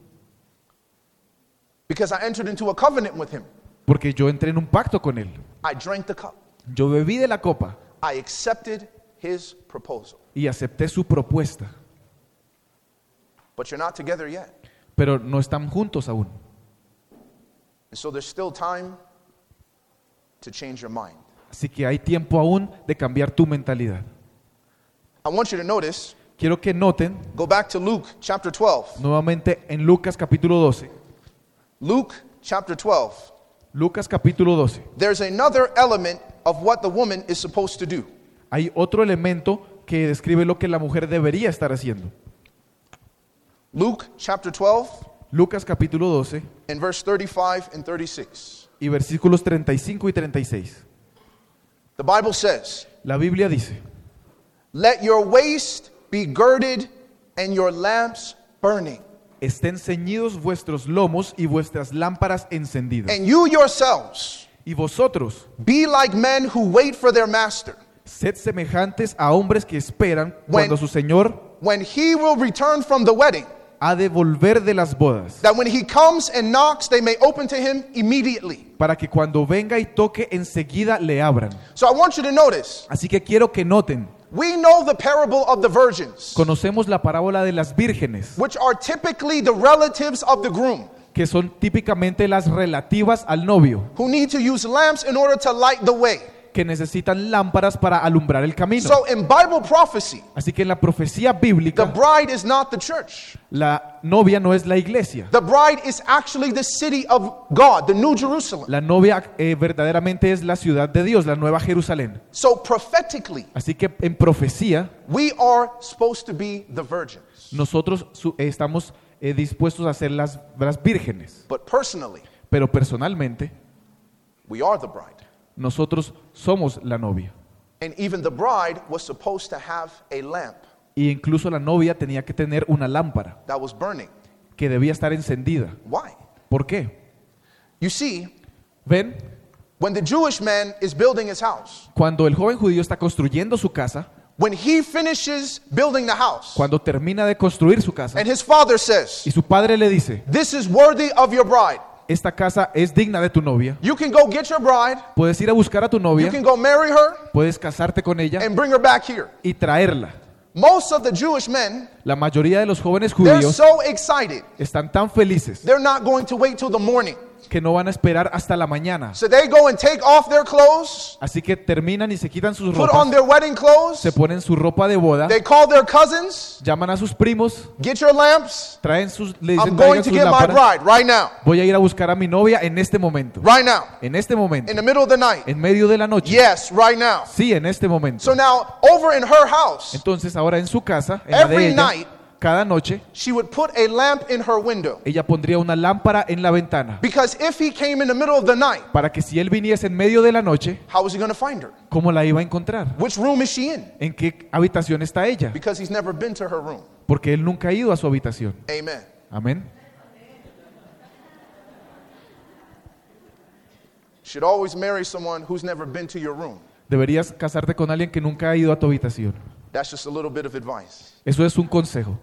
Speaker 1: Because I entered into a covenant with him.
Speaker 2: Porque yo entré en un pacto con Él.
Speaker 1: I drank the cup.
Speaker 2: Yo bebí de la copa
Speaker 1: I accepted his proposal.
Speaker 2: y acepté su propuesta,
Speaker 1: But you're not together yet.
Speaker 2: pero no están juntos aún.
Speaker 1: And so there's still time to change your mind.
Speaker 2: Así que hay tiempo aún de cambiar tu mentalidad.
Speaker 1: I want you to notice,
Speaker 2: Quiero que noten
Speaker 1: go back to Luke chapter 12.
Speaker 2: nuevamente en Lucas capítulo 12.
Speaker 1: Luke chapter 12.
Speaker 2: Lucas capítulo 12.
Speaker 1: There's another element of what the woman is supposed to do.
Speaker 2: Hay otro elemento que describe lo que la mujer debería estar haciendo.
Speaker 1: Luke chapter 12
Speaker 2: Lucas capítulo 12
Speaker 1: and verse 35 and 36.
Speaker 2: y versículos 35 y 36.
Speaker 1: The Bible says,
Speaker 2: La Biblia dice,
Speaker 1: Let your waist be girded and your lamps burning.
Speaker 2: estén ceñidos vuestros lomos y vuestras lámparas encendidas.
Speaker 1: And you yourselves
Speaker 2: Y vosotros,
Speaker 1: be like men who wait for their master,
Speaker 2: sed semejantes a hombres que esperan
Speaker 1: When-
Speaker 2: cuando su Señor
Speaker 1: when he will return from the wedding,
Speaker 2: ha de volver de las bodas,
Speaker 1: that when he comes and knocks, they may open to him immediately.
Speaker 2: para que cuando venga y toque enseguida le abran.
Speaker 1: So I want you to notice,
Speaker 2: Así que quiero que noten,
Speaker 1: we know the parable of the virgins,
Speaker 2: conocemos la parábola de las vírgenes,
Speaker 1: which are typically the relatives of the groom,
Speaker 2: que son típicamente las relativas al novio,
Speaker 1: who need to use lamps in order to light the way.
Speaker 2: que necesitan lámparas para alumbrar el camino.
Speaker 1: So in Bible prophecy,
Speaker 2: Así que en la profecía
Speaker 1: the
Speaker 2: bíblica,
Speaker 1: bride is not the church.
Speaker 2: la novia no es la iglesia.
Speaker 1: The bride is actually the city of God, the New Jerusalem.
Speaker 2: La novia eh, verdaderamente es la ciudad de Dios, la nueva Jerusalén.
Speaker 1: So prophetically,
Speaker 2: Así que en profecía,
Speaker 1: we are supposed to be the virgins.
Speaker 2: nosotros su- eh, estamos eh, dispuestos a ser las, las vírgenes.
Speaker 1: But personally,
Speaker 2: Pero personalmente,
Speaker 1: we are the bride.
Speaker 2: nosotros somos la novia.
Speaker 1: And even the bride was supposed to have a lamp
Speaker 2: Y incluso la novia tenía que tener una lámpara
Speaker 1: that was burning.
Speaker 2: que debía estar encendida.
Speaker 1: Why?
Speaker 2: ¿Por qué?
Speaker 1: You see,
Speaker 2: Ven,
Speaker 1: when the Jewish man is building his house,
Speaker 2: cuando el joven judío está construyendo su casa,
Speaker 1: when he finishes building the house,
Speaker 2: cuando termina de construir su casa,
Speaker 1: and his father says,
Speaker 2: y su padre le dice,
Speaker 1: This is worthy of your bride.
Speaker 2: esta casa es digna de tu novia,
Speaker 1: You can go get your bride,
Speaker 2: puedes ir a buscar a tu
Speaker 1: you
Speaker 2: novia,
Speaker 1: can go marry her,
Speaker 2: puedes casarte con ella
Speaker 1: and bring her back here.
Speaker 2: y traerla.
Speaker 1: Most of the Jewish men,
Speaker 2: La mayoría de los jóvenes
Speaker 1: they're
Speaker 2: judíos
Speaker 1: so excited,
Speaker 2: están tan felices
Speaker 1: they're not going to wait till the morning.
Speaker 2: Que no van a esperar hasta la mañana.
Speaker 1: So they go and take off their clothes,
Speaker 2: Así que terminan y se quitan sus
Speaker 1: put on
Speaker 2: ropas,
Speaker 1: their wedding clothes,
Speaker 2: se ponen su ropa de boda,
Speaker 1: they call their cousins,
Speaker 2: llaman a sus primos,
Speaker 1: get your lamps.
Speaker 2: traen sus, le dicen
Speaker 1: I'm going to
Speaker 2: sus
Speaker 1: get my bride right now,
Speaker 2: Voy a ir a buscar a mi novia en este momento.
Speaker 1: right now,
Speaker 2: En este momento.
Speaker 1: in the middle of the night.
Speaker 2: En medio de la noche.
Speaker 1: Yes, right now.
Speaker 2: Sí, en este momento.
Speaker 1: So now, over in her house,
Speaker 2: Entonces ahora en su casa, en la de
Speaker 1: Every
Speaker 2: ella,
Speaker 1: night-
Speaker 2: cada noche,
Speaker 1: she would put a lamp in her window.
Speaker 2: ella pondría una lámpara en la ventana.
Speaker 1: Because if he came in the middle of the night,
Speaker 2: Para que si él viniese en medio de la noche,
Speaker 1: how was he going to find her?
Speaker 2: ¿cómo la iba a encontrar?
Speaker 1: Which room is she in?
Speaker 2: ¿En qué habitación está ella?
Speaker 1: Because he's never been to her room.
Speaker 2: Porque él nunca ha ido a su habitación.
Speaker 1: Amen.
Speaker 2: Amén.
Speaker 1: Should always marry someone who's never been to your room.
Speaker 2: Deberías casarte con alguien que nunca ha ido a tu habitación.
Speaker 1: That's just a little bit of advice.
Speaker 2: Eso es un consejo.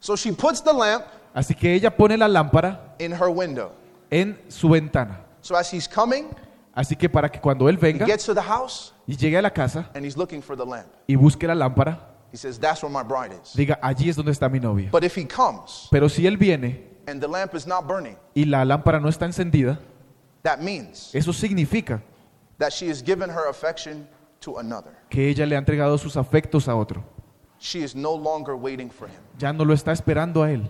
Speaker 1: So she puts the lamp
Speaker 2: Así que ella pone la lámpara
Speaker 1: in her window.
Speaker 2: en su ventana.
Speaker 1: So as he's coming,
Speaker 2: Así que para que cuando él
Speaker 1: he
Speaker 2: venga
Speaker 1: gets to the house
Speaker 2: y llegue a la casa
Speaker 1: and he's looking for the lamp.
Speaker 2: y busque la lámpara,
Speaker 1: He says, That's where my bride is.
Speaker 2: diga, allí es donde está mi novia.
Speaker 1: But if he comes
Speaker 2: Pero si él viene
Speaker 1: and the lamp is not burning,
Speaker 2: y la lámpara no está encendida,
Speaker 1: that means
Speaker 2: eso significa
Speaker 1: that she has given her affection to another.
Speaker 2: que ella le ha entregado sus afectos a otro.
Speaker 1: She is no longer waiting for him.
Speaker 2: Ya no lo está esperando a él.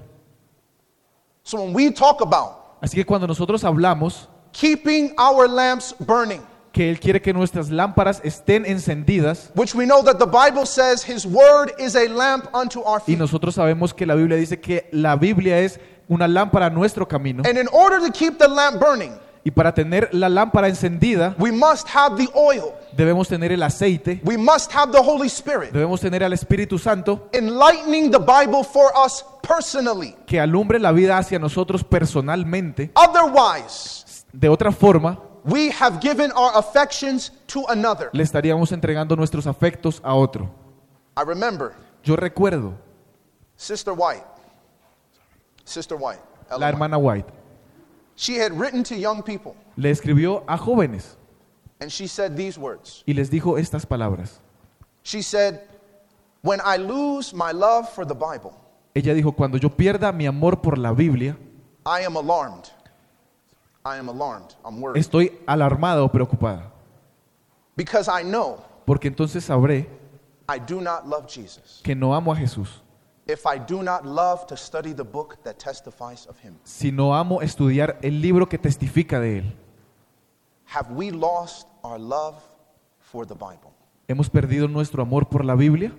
Speaker 1: So when we talk about
Speaker 2: Así que cuando nosotros hablamos
Speaker 1: keeping our lamps burning,
Speaker 2: que Él quiere que nuestras lámparas estén encendidas
Speaker 1: which we know that the Bible says His Word is a lamp unto our
Speaker 2: y
Speaker 1: feet.
Speaker 2: nosotros sabemos que la Biblia dice que la Biblia es una lámpara a nuestro camino
Speaker 1: And in order to keep the lamp burning,
Speaker 2: y para tener la lámpara encendida
Speaker 1: we must have the oil,
Speaker 2: debemos tener el aceite,
Speaker 1: we must have the Holy Spirit,
Speaker 2: debemos tener al Espíritu Santo
Speaker 1: enlightening the Bible for us personally.
Speaker 2: que alumbre la vida hacia nosotros personalmente.
Speaker 1: Otherwise,
Speaker 2: De otra forma,
Speaker 1: we have given our affections to another.
Speaker 2: le estaríamos entregando nuestros afectos a otro.
Speaker 1: I remember
Speaker 2: Yo recuerdo
Speaker 1: Sister White, Sister White, Ellen
Speaker 2: la hermana White,
Speaker 1: she had written to young people
Speaker 2: le escribió a jóvenes
Speaker 1: and she said these words.
Speaker 2: y les dijo estas palabras.
Speaker 1: She said, When I lose my love for the Bible,
Speaker 2: Ella dijo, cuando yo pierda mi amor por la Biblia,
Speaker 1: I am alarmed. I am alarmed. I'm worried.
Speaker 2: estoy alarmada o preocupada,
Speaker 1: Because I know
Speaker 2: porque entonces sabré
Speaker 1: I do not love Jesus.
Speaker 2: que no amo a Jesús.
Speaker 1: If I do not love to study the book that testifies of him,
Speaker 2: Si no amo estudiar el libro que testifica de él,
Speaker 1: have we lost our love for the Bible?
Speaker 2: ¿hemos perdido nuestro amor por la Biblia?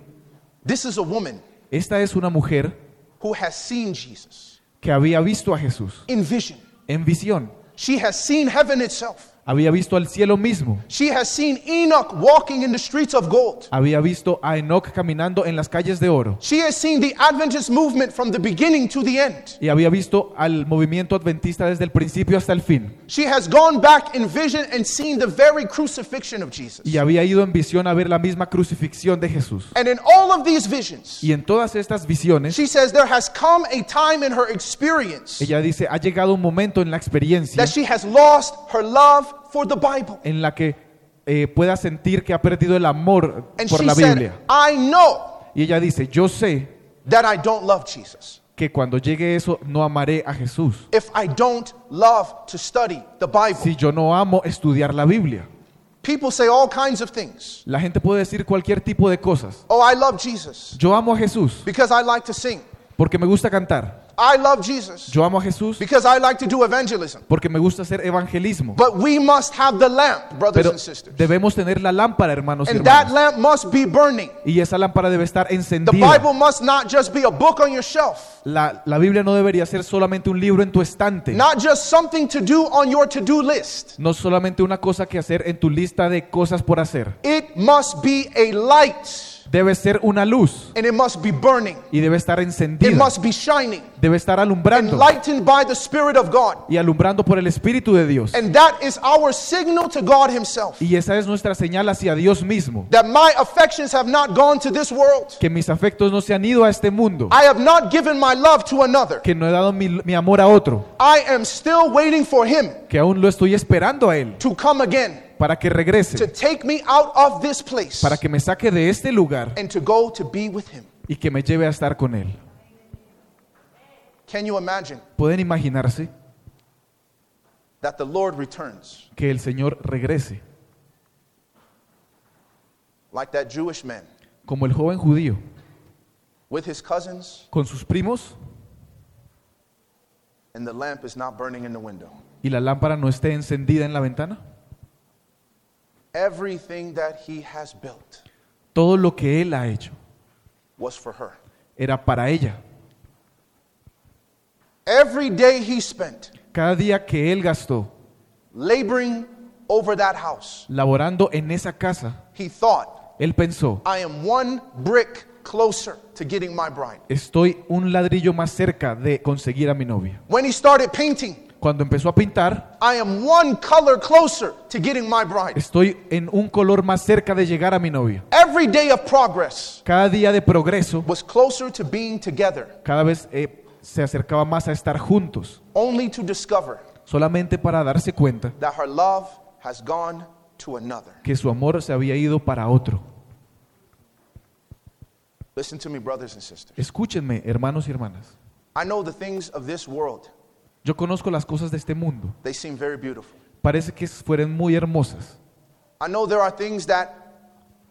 Speaker 1: This is a woman
Speaker 2: Esta es una mujer
Speaker 1: who has seen Jesus
Speaker 2: que había visto a Jesús
Speaker 1: in vision.
Speaker 2: en visión,
Speaker 1: She has seen heaven itself.
Speaker 2: Había visto al cielo mismo,
Speaker 1: She has seen Enoch walking in the streets of gold.
Speaker 2: había visto a Enoch caminando en las calles de oro
Speaker 1: She has seen the Adventist movement from the beginning to the end.
Speaker 2: y había visto al movimiento adventista desde el principio hasta el fin.
Speaker 1: She has gone back in vision and seen the very crucifixion of Jesus.
Speaker 2: y había ido en visión a ver la misma crucifixión de Jesús.
Speaker 1: And in all of these visions,
Speaker 2: Y en todas estas visiones,
Speaker 1: she says there has come a time in her experience
Speaker 2: ella dice, ha llegado un momento en la experiencia
Speaker 1: that she has lost her love for the Bible.
Speaker 2: en la que eh, pueda sentir que ha perdido el amor
Speaker 1: And
Speaker 2: por
Speaker 1: she
Speaker 2: la
Speaker 1: said,
Speaker 2: Biblia.
Speaker 1: I know
Speaker 2: Y ella dice, yo sé
Speaker 1: that I don't love Jesus.
Speaker 2: que cuando llegue eso no amaré a Jesús.
Speaker 1: If I don't love to study the Bible.
Speaker 2: Si yo no amo estudiar la Biblia.
Speaker 1: People say all kinds of things.
Speaker 2: La gente puede decir cualquier tipo de cosas.
Speaker 1: Oh, I love Jesus
Speaker 2: Yo amo a Jesús
Speaker 1: because I like to sing.
Speaker 2: Porque me gusta cantar.
Speaker 1: I love Jesus
Speaker 2: Yo amo a Jesús
Speaker 1: because I like to do evangelism.
Speaker 2: porque me gusta hacer evangelismo.
Speaker 1: But we must have the lamp, brothers
Speaker 2: Pero
Speaker 1: and sisters.
Speaker 2: debemos tener la lámpara, hermanos y
Speaker 1: And that
Speaker 2: hermanas.
Speaker 1: lamp must be burning.
Speaker 2: Y esa lámpara debe estar
Speaker 1: The
Speaker 2: encendida.
Speaker 1: Bible must not just be a book on your shelf,
Speaker 2: La, la Biblia no debería ser solamente un libro en tu estante.
Speaker 1: not just something to do on your to do list.
Speaker 2: No solamente una cosa que hacer en tu lista de cosas por hacer.
Speaker 1: It must be a light
Speaker 2: Debe ser una luz
Speaker 1: and it must be burning.
Speaker 2: y debe estar
Speaker 1: It
Speaker 2: encendida.
Speaker 1: must be shining,
Speaker 2: Debe estar alumbrando
Speaker 1: enlightened by the Spirit of God.
Speaker 2: y alumbrando por el Espíritu de Dios.
Speaker 1: And that is our signal to God Himself
Speaker 2: Y esa es nuestra señal hacia Dios mismo.
Speaker 1: that my affections have not gone to this world.
Speaker 2: Que mis afectos no se han ido a este mundo.
Speaker 1: I have not given my love to another.
Speaker 2: Que no he dado mi, mi amor a otro.
Speaker 1: I am still waiting for Him
Speaker 2: Que aún lo estoy esperando a Él
Speaker 1: to come again
Speaker 2: para que
Speaker 1: to
Speaker 2: regrese.
Speaker 1: take me out of this place
Speaker 2: Para que me saque de este lugar
Speaker 1: and to go to be with Him.
Speaker 2: y que me lleve a estar con Él.
Speaker 1: Can you imagine
Speaker 2: ¿Pueden imaginarse
Speaker 1: that the Lord returns
Speaker 2: que el Señor regrese?
Speaker 1: like that Jewish man
Speaker 2: Como el joven judío,
Speaker 1: with his cousins
Speaker 2: con sus primos
Speaker 1: and the lamp is not burning in the window?
Speaker 2: y la lámpara no esté encendida en la ventana?
Speaker 1: Everything that he has built
Speaker 2: Todo lo que Él ha hecho
Speaker 1: was for her.
Speaker 2: era para ella.
Speaker 1: Every day he spent
Speaker 2: Cada día que Él gastó
Speaker 1: laboring over that house,
Speaker 2: laborando en esa casa,
Speaker 1: he thought,
Speaker 2: Él pensó,
Speaker 1: I am one brick closer to getting my bride.
Speaker 2: estoy un ladrillo más cerca de conseguir a mi novia.
Speaker 1: When he started painting,
Speaker 2: Cuando empezó a pintar,
Speaker 1: I am one color closer to getting my bride.
Speaker 2: estoy en un color más cerca de llegar a mi novia.
Speaker 1: Every day of progress
Speaker 2: Cada día de progreso,
Speaker 1: was closer to being together,
Speaker 2: cada vez eh, se acercaba más a estar juntos,
Speaker 1: only to discover
Speaker 2: solamente para darse cuenta
Speaker 1: that her love has gone to another.
Speaker 2: que su amor se había ido para otro.
Speaker 1: Listen to me, brothers and sisters.
Speaker 2: Escúchenme, hermanos y hermanas.
Speaker 1: I know the things of this world,
Speaker 2: Yo conozco las cosas de este mundo.
Speaker 1: they seem very beautiful.
Speaker 2: Parece que fueran muy hermosas.
Speaker 1: I know there are things that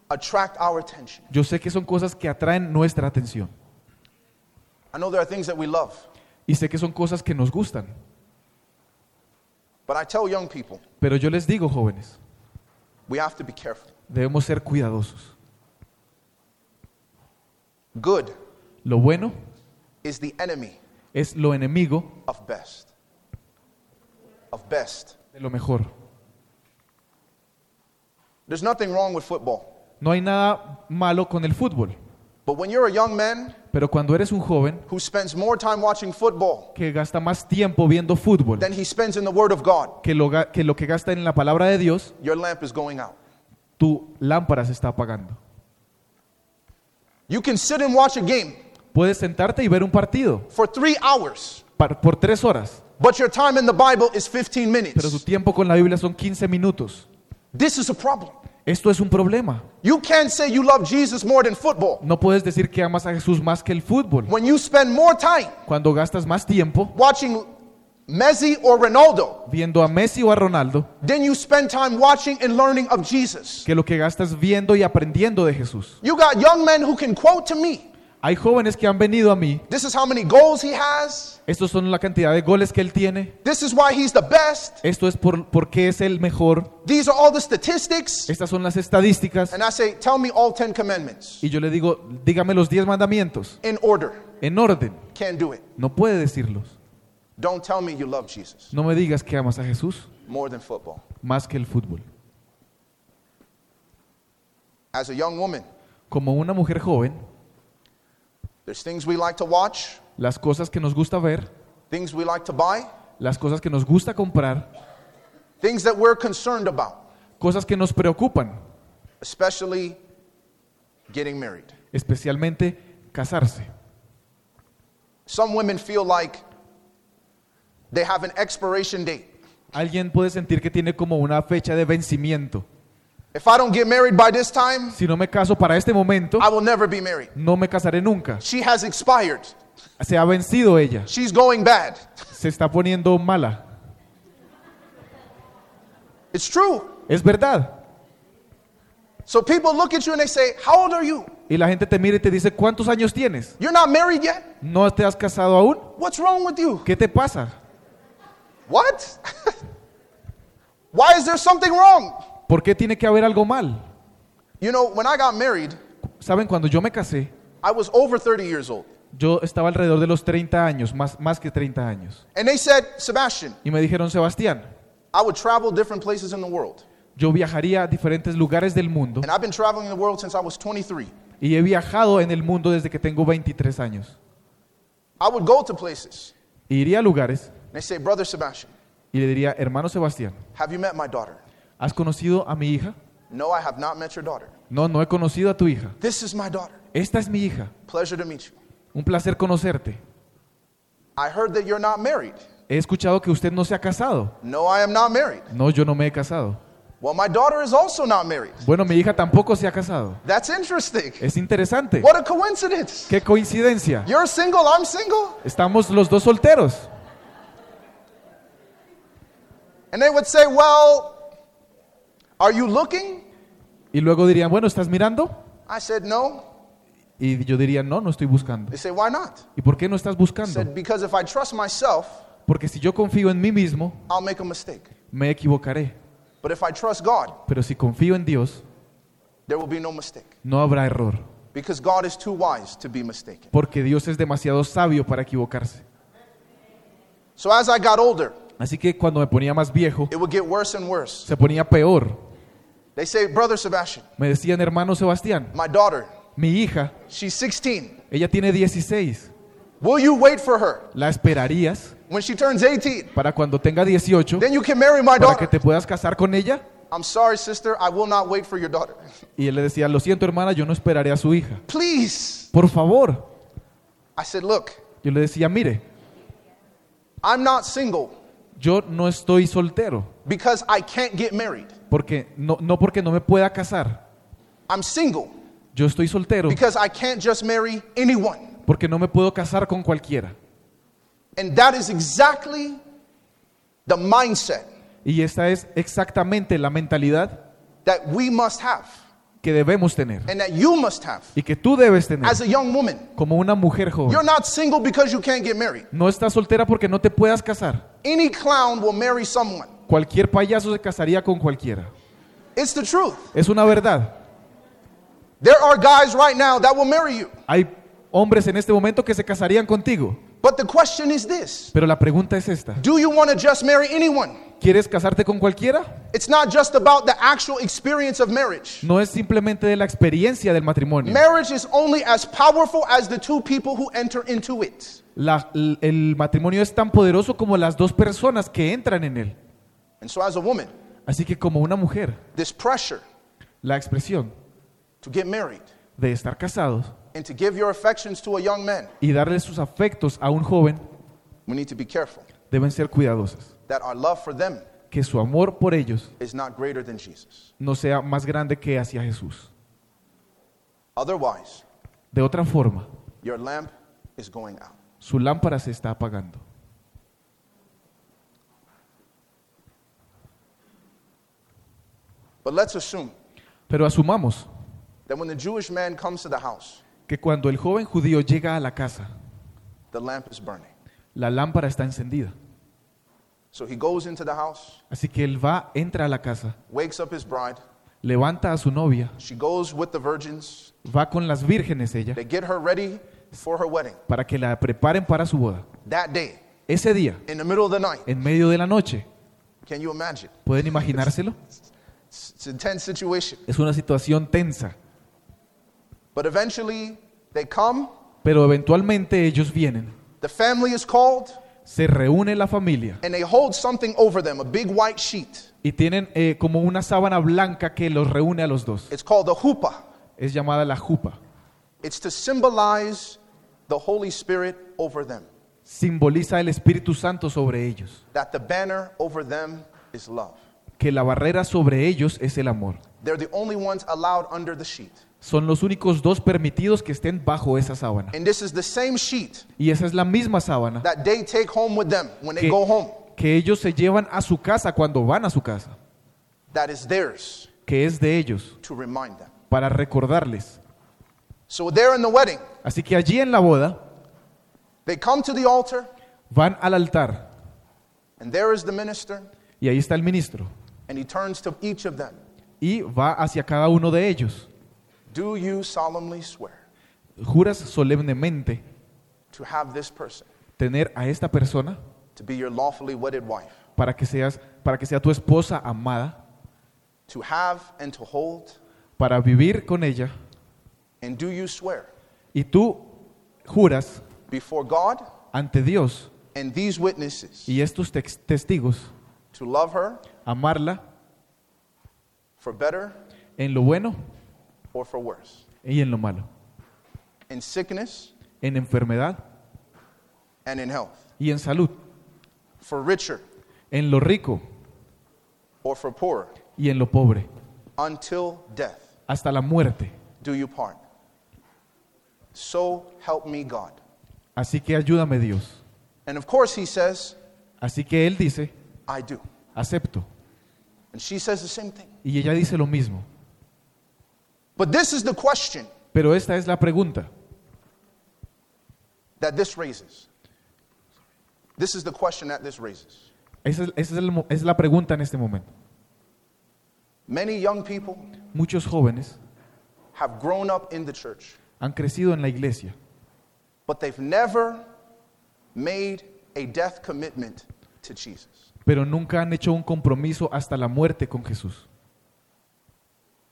Speaker 1: attract our attention.
Speaker 2: Yo sé que son cosas que atraen nuestra atención.
Speaker 1: I know there are things that we love.
Speaker 2: Y sé que son cosas que nos gustan.
Speaker 1: But I tell young people,
Speaker 2: Pero yo les digo, jóvenes,
Speaker 1: We have to be careful.
Speaker 2: Debemos ser cuidadosos.
Speaker 1: Good
Speaker 2: Lo bueno
Speaker 1: is the enemy
Speaker 2: es lo enemigo
Speaker 1: of best. Of best.
Speaker 2: de lo mejor.
Speaker 1: There's nothing wrong with football.
Speaker 2: No hay nada malo con el fútbol,
Speaker 1: But when you're a young man
Speaker 2: pero cuando eres un joven
Speaker 1: who spends more time watching football
Speaker 2: que gasta más tiempo viendo fútbol
Speaker 1: than he spends in the Word of God,
Speaker 2: que lo, que lo que gasta en la palabra de Dios,
Speaker 1: your lamp is going out.
Speaker 2: tu lámpara se está apagando.
Speaker 1: You can sit and watch a game
Speaker 2: Puedes sentarte y ver un partido
Speaker 1: for three hours,
Speaker 2: par- por tres horas,
Speaker 1: but your time in the Bible is 15
Speaker 2: pero su
Speaker 1: minutes.
Speaker 2: tiempo con la Biblia son 15 minutos.
Speaker 1: This is a problem.
Speaker 2: Esto es un problema.
Speaker 1: You can't say you love Jesus more than football
Speaker 2: No puedes decir que amas a Jesús más que el fútbol.
Speaker 1: when you spend more time
Speaker 2: Cuando gastas más tiempo
Speaker 1: watching Messi or Ronaldo
Speaker 2: viendo a Messi o a Ronaldo
Speaker 1: than you spend time watching and learning of Jesus.
Speaker 2: que lo que gastas viendo y aprendiendo de Jesús.
Speaker 1: You got young men who can quote to me,
Speaker 2: Hay jóvenes que han venido a mí.
Speaker 1: this is how many goals he has,
Speaker 2: Estos son la cantidad de goles que él tiene.
Speaker 1: this is why he's the best,
Speaker 2: Esto es por, porque es el mejor.
Speaker 1: these are all the statistics.
Speaker 2: Estas son las estadísticas.
Speaker 1: And I say, tell me all 10 commandments
Speaker 2: Y yo le digo, dígame los 10 mandamientos.
Speaker 1: in order.
Speaker 2: En orden.
Speaker 1: Can't do it.
Speaker 2: No puede decirlos.
Speaker 1: Don't tell me you love Jesus
Speaker 2: No me digas que amas a Jesús
Speaker 1: more than football.
Speaker 2: más que el fútbol.
Speaker 1: As a young woman,
Speaker 2: Como una mujer joven,
Speaker 1: there's things we like to watch,
Speaker 2: las cosas que nos gusta ver,
Speaker 1: things we like to buy,
Speaker 2: las cosas que nos gusta comprar,
Speaker 1: things that we're concerned about,
Speaker 2: cosas que nos preocupan,
Speaker 1: especially getting married.
Speaker 2: especialmente casarse.
Speaker 1: Some women feel like they have an expiration date.
Speaker 2: Alguien puede sentir que tiene como una fecha de vencimiento.
Speaker 1: If I don't get married by this time,
Speaker 2: Si no me caso para este momento,
Speaker 1: I will never be married.
Speaker 2: no me casaré nunca.
Speaker 1: She has expired.
Speaker 2: Se ha vencido ella.
Speaker 1: She's going bad.
Speaker 2: Se está poniendo mala.
Speaker 1: It's true.
Speaker 2: Es verdad.
Speaker 1: So people look at you and they say, How old are you?
Speaker 2: Y la gente te mira y te dice, ¿cuántos años tienes?
Speaker 1: You're not married yet?
Speaker 2: ¿No te has casado aún?
Speaker 1: What's wrong with you?
Speaker 2: ¿Qué te pasa?
Speaker 1: What? Why is there something wrong?
Speaker 2: ¿Por qué tiene que haber algo mal?
Speaker 1: You know, when I got married,
Speaker 2: Saben, cuando yo me casé,
Speaker 1: I was over 30 years old.
Speaker 2: yo estaba alrededor de los 30 años, más, más que 30 años.
Speaker 1: And they said, Sebastian,
Speaker 2: Y me dijeron, Sebastián,
Speaker 1: I would travel different places in the world.
Speaker 2: yo viajaría a diferentes lugares del mundo
Speaker 1: And I've been traveling the world since I was 23.
Speaker 2: y he viajado en el mundo desde que tengo 23 años.
Speaker 1: I would go to places.
Speaker 2: Iría a lugares
Speaker 1: And they say, Brother Sebastian,
Speaker 2: y le diría, hermano Sebastián,
Speaker 1: have you met my daughter?
Speaker 2: ¿Has conocido a mi hija?
Speaker 1: No, I have not met your daughter.
Speaker 2: No, no he conocido a tu hija.
Speaker 1: This is my daughter.
Speaker 2: Esta es mi hija.
Speaker 1: Pleasure to meet you.
Speaker 2: Un placer conocerte.
Speaker 1: I heard that you're not married.
Speaker 2: He escuchado que usted no se ha casado.
Speaker 1: No, I am not married.
Speaker 2: No, yo no me he casado.
Speaker 1: Well, my daughter is also not married.
Speaker 2: Bueno, mi hija tampoco se ha casado.
Speaker 1: That's interesting.
Speaker 2: Es interesante.
Speaker 1: What a coincidence.
Speaker 2: Qué coincidencia.
Speaker 1: You're single, I'm single.
Speaker 2: Estamos los dos solteros.
Speaker 1: And they would say, Well, are you looking?
Speaker 2: Y luego dirían, bueno, ¿estás mirando?
Speaker 1: I said, No.
Speaker 2: Y yo diría, no, no estoy buscando.
Speaker 1: They say, Why not?
Speaker 2: ¿Y por qué no estás
Speaker 1: I
Speaker 2: buscando?
Speaker 1: said, Because if I trust myself,
Speaker 2: Porque si yo confío en mí mismo,
Speaker 1: I'll make a mistake.
Speaker 2: me equivocaré.
Speaker 1: But if I trust God,
Speaker 2: Pero si confío en Dios,
Speaker 1: there will be no mistake.
Speaker 2: no habrá error.
Speaker 1: Because God is too wise to be mistaken.
Speaker 2: Porque Dios es demasiado sabio para equivocarse.
Speaker 1: So as I got older,
Speaker 2: Así que cuando me ponía más viejo,
Speaker 1: it would get worse and worse.
Speaker 2: se ponía peor.
Speaker 1: They say, Brother Sebastian,
Speaker 2: Me decían, hermano Sebastián,
Speaker 1: my daughter,
Speaker 2: mi hija,
Speaker 1: she's 16.
Speaker 2: ella tiene 16.
Speaker 1: Will you wait for her
Speaker 2: ¿La esperarías
Speaker 1: when she turns 18?
Speaker 2: para cuando tenga 18
Speaker 1: Then you can marry my
Speaker 2: para que
Speaker 1: daughter.
Speaker 2: te puedas casar con ella?
Speaker 1: I'm sorry, sister, I will not wait for your daughter.
Speaker 2: Y él le decía, lo siento hermana, yo no esperaré a su hija.
Speaker 1: Please.
Speaker 2: Por favor.
Speaker 1: I said, Look,
Speaker 2: Yo le decía, mire,
Speaker 1: I'm not single
Speaker 2: yo no estoy soltero,
Speaker 1: because I can't get married.
Speaker 2: Porque no, no porque no me pueda casar.
Speaker 1: I'm single
Speaker 2: Yo estoy soltero
Speaker 1: because I can't just marry anyone.
Speaker 2: porque no me puedo casar con cualquiera.
Speaker 1: And that is exactly the mindset
Speaker 2: Y esta es exactamente la mentalidad
Speaker 1: that we must have
Speaker 2: que debemos tener
Speaker 1: and that you must have
Speaker 2: y que tú debes tener
Speaker 1: as a young woman.
Speaker 2: como una mujer joven.
Speaker 1: You're not single because you can't get married.
Speaker 2: No estás soltera porque no te puedas casar.
Speaker 1: Any clown will marry someone.
Speaker 2: Cualquier payaso se casaría con cualquiera.
Speaker 1: It's the truth.
Speaker 2: Es una verdad.
Speaker 1: There are guys right now that will marry you.
Speaker 2: Hay hombres en este momento que se casarían contigo.
Speaker 1: But the question is this
Speaker 2: Pero la pregunta es esta.
Speaker 1: Do you want to just marry anyone?
Speaker 2: ¿Quieres casarte con cualquiera?
Speaker 1: It's not just about the actual experience of marriage.
Speaker 2: No es simplemente de la experiencia del matrimonio.
Speaker 1: Marriage is only as powerful as the two people who enter into it.
Speaker 2: La- el matrimonio es tan poderoso como las dos personas que entran en él.
Speaker 1: And so, as a woman,
Speaker 2: Así que como una mujer,
Speaker 1: this pressure
Speaker 2: la expresión
Speaker 1: to get married
Speaker 2: de estar casados
Speaker 1: and to give your affections to a young man,
Speaker 2: y darle sus afectos a un joven
Speaker 1: we need to be careful
Speaker 2: deben ser cuidadosas.
Speaker 1: that our love for them
Speaker 2: Que su amor por ellos
Speaker 1: is not greater than Jesus.
Speaker 2: no sea más grande que hacia Jesús.
Speaker 1: Otherwise,
Speaker 2: De otra forma,
Speaker 1: your lamp is going out.
Speaker 2: su lámpara se está apagando.
Speaker 1: But let's assume
Speaker 2: Pero asumamos
Speaker 1: that when the Jewish man comes to the house,
Speaker 2: que cuando el joven judío llega a la casa,
Speaker 1: the lamp is burning.
Speaker 2: la lámpara está encendida.
Speaker 1: So he goes into the house,
Speaker 2: Así que él va, entra a la casa,
Speaker 1: wakes up his bride.
Speaker 2: levanta a su novia,
Speaker 1: She goes with the virgins.
Speaker 2: va con las vírgenes ella,
Speaker 1: They get her ready for her wedding.
Speaker 2: para que la preparen para su boda.
Speaker 1: That day,
Speaker 2: Ese día,
Speaker 1: in the middle of the night,
Speaker 2: en medio de la noche,
Speaker 1: can you imagine?
Speaker 2: ¿pueden imaginárselo?
Speaker 1: It's an intense situation.
Speaker 2: Es una situación tensa,
Speaker 1: But eventually, they come.
Speaker 2: pero eventualmente ellos vienen,
Speaker 1: The family is called,
Speaker 2: se reúne la familia
Speaker 1: and they hold something over them, a big white sheet.
Speaker 2: y tienen eh, como una sábana blanca que los reúne a los dos.
Speaker 1: It's called the huppah.
Speaker 2: Es llamada la jupa.
Speaker 1: It's to symbolize the Holy Spirit over them,
Speaker 2: Simboliza el Espíritu Santo sobre ellos,
Speaker 1: that the banner over them is love.
Speaker 2: Que la barrera sobre ellos es el amor.
Speaker 1: They're the only ones allowed under the sheet.
Speaker 2: Son los únicos dos permitidos que estén bajo esa sábana.
Speaker 1: And this is the same sheet
Speaker 2: Y esa es la misma sábana
Speaker 1: that they take home with them when they
Speaker 2: que,
Speaker 1: go home,
Speaker 2: que ellos se llevan a su casa cuando van a su casa,
Speaker 1: that is theirs
Speaker 2: que es de ellos,
Speaker 1: to remind them.
Speaker 2: para recordarles.
Speaker 1: So there in the wedding,
Speaker 2: Así que allí en la boda
Speaker 1: they come to the altar,
Speaker 2: van al altar
Speaker 1: and there is the minister,
Speaker 2: y ahí está el ministro
Speaker 1: and he turns to each of them.
Speaker 2: y va hacia cada uno de ellos.
Speaker 1: Do you solemnly swear
Speaker 2: Juras solemnemente
Speaker 1: to have this person
Speaker 2: tener a esta persona
Speaker 1: to be your lawfully wedded wife,
Speaker 2: para que seas para que sea tu esposa amada,
Speaker 1: to have and to hold?
Speaker 2: para vivir con ella
Speaker 1: And do you swear
Speaker 2: y tú juras
Speaker 1: before God
Speaker 2: ante Dios
Speaker 1: and these witnesses
Speaker 2: y estos tex- testigos
Speaker 1: to love her
Speaker 2: amarla
Speaker 1: for better
Speaker 2: en lo bueno
Speaker 1: or for worse,
Speaker 2: y en lo malo,
Speaker 1: in sickness
Speaker 2: en enfermedad
Speaker 1: and in health,
Speaker 2: y en salud,
Speaker 1: for richer
Speaker 2: en lo rico
Speaker 1: or for poorer,
Speaker 2: y en lo pobre,
Speaker 1: until death
Speaker 2: hasta la muerte.
Speaker 1: do you part? So help me God.
Speaker 2: Así que ayúdame Dios.
Speaker 1: And of course, he says,
Speaker 2: Así que él dice,
Speaker 1: I do.
Speaker 2: acepto.
Speaker 1: And she says the same thing.
Speaker 2: Y ella dice lo mismo.
Speaker 1: But this is the question
Speaker 2: Pero esta es la pregunta
Speaker 1: that this raises. This is the question that this raises.
Speaker 2: Esa es, esa es el mo- es la pregunta en este momento.
Speaker 1: Many young people
Speaker 2: Muchos jóvenes
Speaker 1: have grown up in the church,
Speaker 2: han crecido en la iglesia,
Speaker 1: but they've never made a death commitment to Jesus.
Speaker 2: Pero nunca han hecho un compromiso hasta la muerte con Jesús.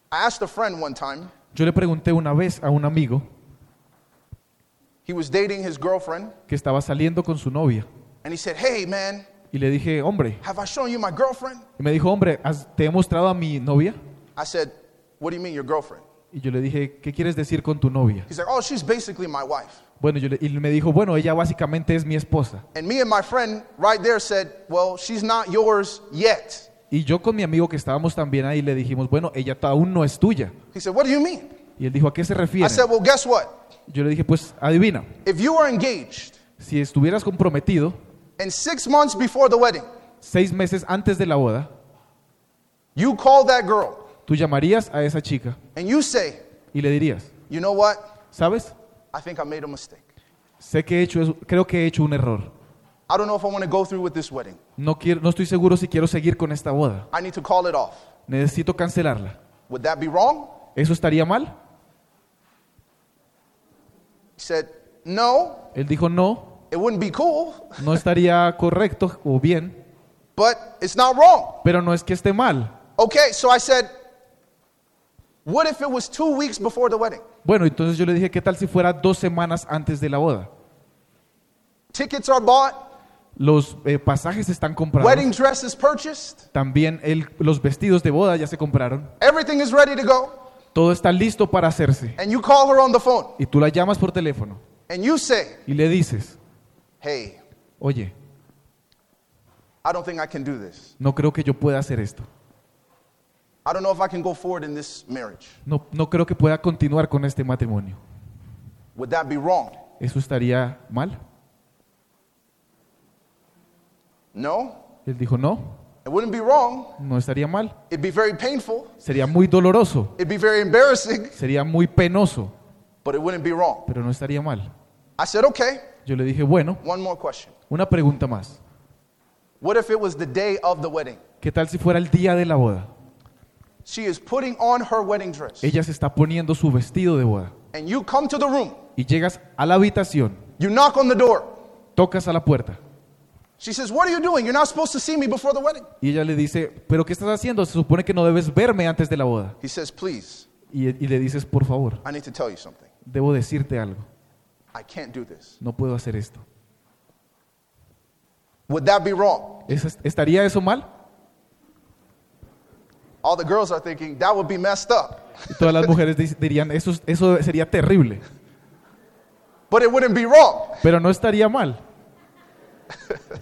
Speaker 1: I asked a friend one time,
Speaker 2: Yo le pregunté una vez a un amigo
Speaker 1: he was dating his girlfriend,
Speaker 2: que estaba saliendo con su novia
Speaker 1: and he said, Hey man,
Speaker 2: y le dije, hombre,
Speaker 1: have I shown you my girlfriend?
Speaker 2: y me dijo, hombre, ¿has- ¿te he mostrado a mi novia?
Speaker 1: I said, What do you mean, your girlfriend?
Speaker 2: Y yo le dije, ¿qué quieres decir con tu novia?
Speaker 1: He's like, Oh, she's basically my wife.
Speaker 2: Bueno, yo le- y me dijo, bueno, ella básicamente es mi esposa.
Speaker 1: And me and my friend right there said, Well, she's not yours yet.
Speaker 2: Y yo con mi amigo que estábamos también ahí le dijimos, bueno, ella aún no es tuya.
Speaker 1: He said, What do you mean?
Speaker 2: Y él dijo, ¿a qué se
Speaker 1: I
Speaker 2: refiere?
Speaker 1: said, Well, guess what?
Speaker 2: Yo le dije, pues adivina,
Speaker 1: If you were engaged
Speaker 2: si estuvieras comprometido
Speaker 1: and six months before the wedding,
Speaker 2: seis meses antes de la boda,
Speaker 1: you call that girl
Speaker 2: tú llamarías a esa chica
Speaker 1: and you say,
Speaker 2: y le dirías,
Speaker 1: You know what?
Speaker 2: ¿sabes?
Speaker 1: I think I made a mistake.
Speaker 2: Sé que he hecho, eso- creo que he hecho un error.
Speaker 1: I don't know if I want to go through with this wedding.
Speaker 2: No, quiero, no estoy seguro si quiero seguir con esta boda.
Speaker 1: I need to call it off.
Speaker 2: necesito cancelarla.
Speaker 1: Would that be wrong?
Speaker 2: ¿Eso estaría mal?
Speaker 1: He said, No,
Speaker 2: Él dijo, no,
Speaker 1: it wouldn't be cool,
Speaker 2: no estaría correcto o bien,
Speaker 1: but it's not wrong.
Speaker 2: pero no es que esté mal.
Speaker 1: Okay, so I said, What if it was two weeks before the wedding?
Speaker 2: Bueno, entonces yo le dije, ¿qué tal si fuera dos semanas antes de la boda?
Speaker 1: Tickets are bought,
Speaker 2: Los eh, pasajes están comprados.
Speaker 1: wedding dress is purchased,
Speaker 2: También el- los vestidos de boda ya se compraron.
Speaker 1: everything is ready to go,
Speaker 2: Todo está listo para hacerse.
Speaker 1: and you call her on the phone
Speaker 2: Y tú la llamas por teléfono
Speaker 1: and you say,
Speaker 2: y le dices,
Speaker 1: Hey,
Speaker 2: oye,
Speaker 1: I don't think I can do this.
Speaker 2: no creo que yo pueda hacer esto.
Speaker 1: I don't know if I can go forward in this marriage.
Speaker 2: No, no creo que pueda continuar con este matrimonio.
Speaker 1: Would that be wrong?
Speaker 2: ¿Eso estaría mal?
Speaker 1: No,
Speaker 2: Él dijo, no,
Speaker 1: it wouldn't be wrong.
Speaker 2: no estaría mal.
Speaker 1: It'd be very painful,
Speaker 2: Sería muy doloroso,
Speaker 1: it'd be very embarrassing,
Speaker 2: sería muy penoso,
Speaker 1: but it wouldn't be wrong.
Speaker 2: pero no estaría mal.
Speaker 1: I said, Okay,
Speaker 2: Yo le dije, bueno,
Speaker 1: one more question.
Speaker 2: una pregunta más.
Speaker 1: What if it was the day of the wedding?
Speaker 2: ¿Qué tal si fuera el día de la boda?
Speaker 1: She is putting on her wedding dress,
Speaker 2: Ella se está poniendo su vestido de boda
Speaker 1: and you come to the room,
Speaker 2: y llegas a la habitación,
Speaker 1: you knock on the door.
Speaker 2: tocas a la puerta
Speaker 1: She says, What are you doing? You're not supposed to see me before the wedding.
Speaker 2: y ella le dice, ¿pero qué estás haciendo? Se supone que no debes verme antes de la boda.
Speaker 1: He says, Please,
Speaker 2: Y, y le dices, por favor,
Speaker 1: I need to tell you something.
Speaker 2: debo decirte algo,
Speaker 1: I can't do this.
Speaker 2: no puedo hacer esto.
Speaker 1: Would that be wrong?
Speaker 2: ¿Es- ¿Estaría eso mal?
Speaker 1: All the girls are thinking, That would be messed up.
Speaker 2: Todas las mujeres di- dirían, eso, es- eso sería terrible,
Speaker 1: But it wouldn't be wrong.
Speaker 2: pero no estaría mal.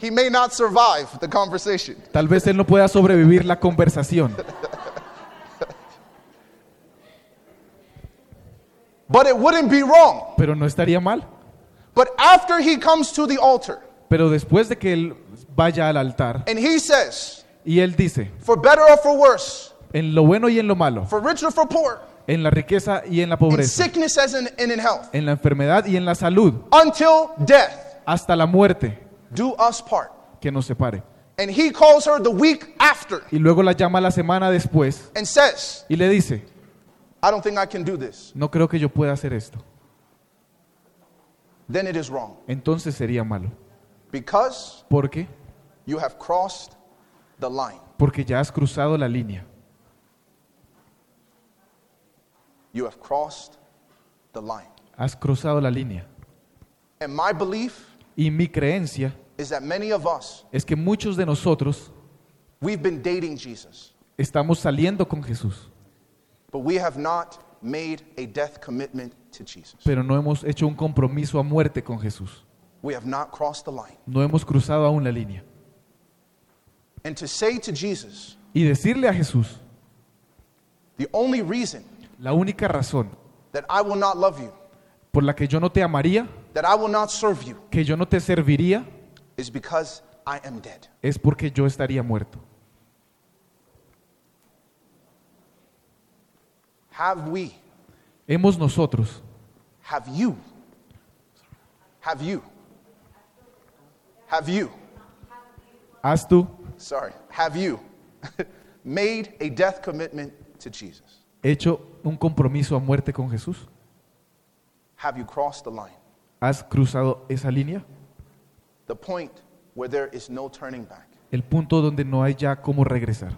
Speaker 1: He may not survive the conversation.
Speaker 2: Tal vez él no pueda sobrevivir la conversación,
Speaker 1: But it wouldn't be wrong.
Speaker 2: pero no estaría mal.
Speaker 1: But after he comes to the altar
Speaker 2: Pero después de que él vaya al altar
Speaker 1: and he says,
Speaker 2: y él dice,
Speaker 1: For better or for worse,
Speaker 2: en lo bueno y en lo malo,
Speaker 1: for rich or for poor,
Speaker 2: en la riqueza y en la
Speaker 1: in
Speaker 2: pobreza,
Speaker 1: sickness as in, and in health,
Speaker 2: en la enfermedad y en la salud,
Speaker 1: until death,
Speaker 2: hasta la muerte
Speaker 1: do us part.
Speaker 2: que nos separe.
Speaker 1: And he calls her the week after
Speaker 2: Y luego la llama la semana después
Speaker 1: and says,
Speaker 2: y le dice,
Speaker 1: I don't think I can do this.
Speaker 2: no creo que yo pueda hacer esto.
Speaker 1: Then it is wrong.
Speaker 2: Entonces sería malo.
Speaker 1: Because
Speaker 2: ¿Por qué?
Speaker 1: you have crossed the line.
Speaker 2: Porque ya has cruzado la línea.
Speaker 1: You have crossed the line.
Speaker 2: Has cruzado la línea.
Speaker 1: And my belief
Speaker 2: Y mi creencia
Speaker 1: is that many of us,
Speaker 2: es que muchos de nosotros
Speaker 1: we've been dating Jesus,
Speaker 2: estamos saliendo con Jesús,
Speaker 1: but we have not made a death commitment to Jesus.
Speaker 2: pero no hemos hecho un compromiso a muerte con Jesús.
Speaker 1: We have not crossed the line.
Speaker 2: No hemos cruzado aún la línea.
Speaker 1: And to say to Jesus,
Speaker 2: Y decirle a Jesús,
Speaker 1: the only reason
Speaker 2: la única razón
Speaker 1: that I will not love you,
Speaker 2: por la que yo no te amaría,
Speaker 1: that I will not serve you,
Speaker 2: que yo no te serviría,
Speaker 1: is because I am dead.
Speaker 2: es porque yo estaría muerto.
Speaker 1: Have we,
Speaker 2: Hemos nosotros,
Speaker 1: have you, have you, have you,
Speaker 2: has tú
Speaker 1: sorry, have you made a death commitment to Jesus?
Speaker 2: hecho un compromiso a muerte con Jesús?
Speaker 1: Have you crossed the line?
Speaker 2: ¿Has cruzado esa línea?
Speaker 1: The point where there is no turning back.
Speaker 2: El punto donde no hay ya cómo regresar.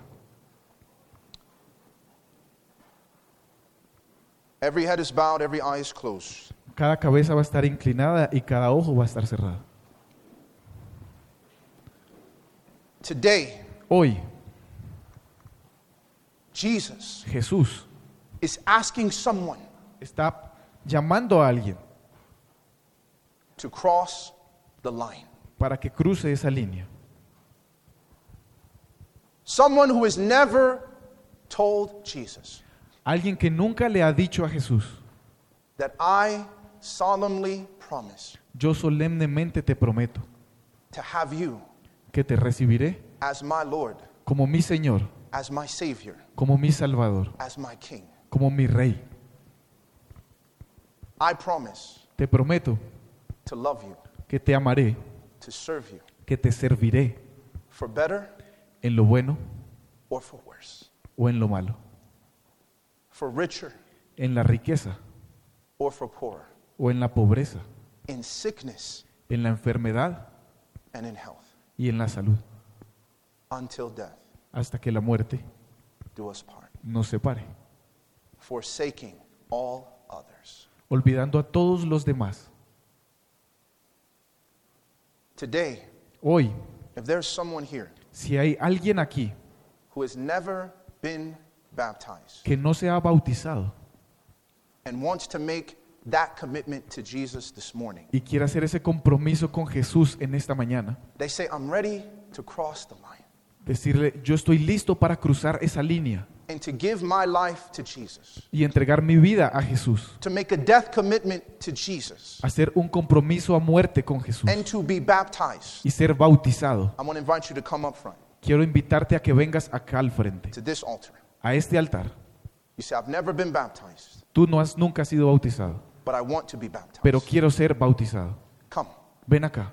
Speaker 1: Every head is bowed, every eye is closed.
Speaker 2: Cada cabeza va a estar inclinada y cada ojo va a estar cerrado.
Speaker 1: Today,
Speaker 2: Hoy
Speaker 1: Jesus
Speaker 2: Jesús
Speaker 1: is asking someone
Speaker 2: está llamando a alguien
Speaker 1: to cross the line.
Speaker 2: para que cruce esa línea.
Speaker 1: Someone who has never told Jesus
Speaker 2: Alguien que nunca le ha dicho a Jesús,
Speaker 1: that I solemnly promise
Speaker 2: yo solemnemente te prometo
Speaker 1: to have you
Speaker 2: que te recibiré
Speaker 1: as my Lord,
Speaker 2: como mi Señor,
Speaker 1: as my Savior,
Speaker 2: como mi Salvador,
Speaker 1: as my King.
Speaker 2: como mi Rey.
Speaker 1: I promise
Speaker 2: Te prometo
Speaker 1: to love you,
Speaker 2: que te amaré,
Speaker 1: to serve you,
Speaker 2: que te serviré,
Speaker 1: for better
Speaker 2: en lo bueno
Speaker 1: or for worse,
Speaker 2: o en lo malo,
Speaker 1: for richer
Speaker 2: en la riqueza
Speaker 1: or for poorer,
Speaker 2: o en la pobreza,
Speaker 1: in sickness
Speaker 2: en la enfermedad
Speaker 1: and in health,
Speaker 2: y en la salud,
Speaker 1: until death
Speaker 2: hasta que la muerte nos separe,
Speaker 1: forsaking all others.
Speaker 2: olvidando a todos los demás.
Speaker 1: Today,
Speaker 2: Hoy,
Speaker 1: if there's someone here
Speaker 2: si hay alguien aquí
Speaker 1: who has never been baptized
Speaker 2: que no se ha bautizado
Speaker 1: and wants to make that commitment to Jesus this morning,
Speaker 2: y quiere hacer ese compromiso con Jesús en esta mañana,
Speaker 1: they say, I'm ready to cross the line
Speaker 2: decirle, yo estoy listo para cruzar esa línea
Speaker 1: and to give my life to Jesus,
Speaker 2: y entregar mi vida a Jesús,
Speaker 1: to make a death commitment to Jesus,
Speaker 2: hacer un compromiso a muerte con Jesús
Speaker 1: and to be baptized.
Speaker 2: y ser bautizado.
Speaker 1: I want to invite you to come up front
Speaker 2: Quiero invitarte a que vengas acá al frente,
Speaker 1: to this altar.
Speaker 2: a este altar.
Speaker 1: You say, I've never been baptized,
Speaker 2: Tú no has nunca sido bautizado,
Speaker 1: but I want to be baptized.
Speaker 2: pero quiero ser bautizado.
Speaker 1: Come,
Speaker 2: Ven acá,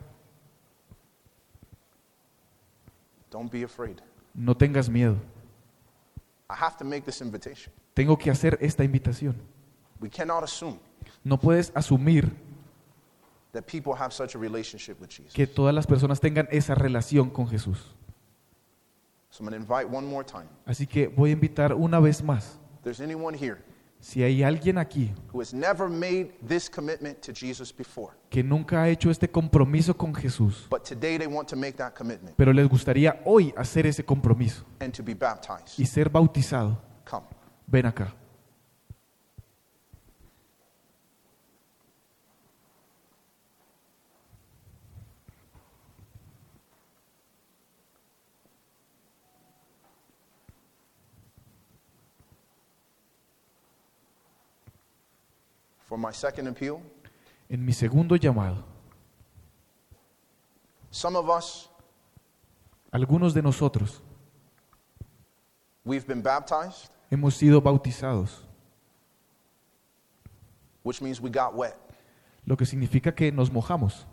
Speaker 1: don't be afraid.
Speaker 2: no tengas miedo.
Speaker 1: I have to make this invitation.
Speaker 2: Tengo que hacer esta invitación.
Speaker 1: We cannot assume
Speaker 2: No puedes asumir
Speaker 1: that people have such a relationship with Jesus.
Speaker 2: que todas las personas tengan esa relación con Jesús.
Speaker 1: So I'm going to invite one more time.
Speaker 2: Así que voy a invitar una vez más,
Speaker 1: If there's anyone here
Speaker 2: si hay alguien aquí
Speaker 1: who has never made this commitment to Jesus before,
Speaker 2: que nunca ha hecho este compromiso con Jesús,
Speaker 1: but today they want to make that commitment
Speaker 2: pero les gustaría hoy hacer ese compromiso
Speaker 1: and to be baptized,
Speaker 2: y ser bautizado,
Speaker 1: come.
Speaker 2: ven acá.
Speaker 1: For my second appeal,
Speaker 2: En mi segundo llamado,
Speaker 1: some of us,
Speaker 2: algunos de nosotros
Speaker 1: we've been baptized,
Speaker 2: hemos sido bautizados,
Speaker 1: which means we got wet,
Speaker 2: lo que significa que nos mojamos,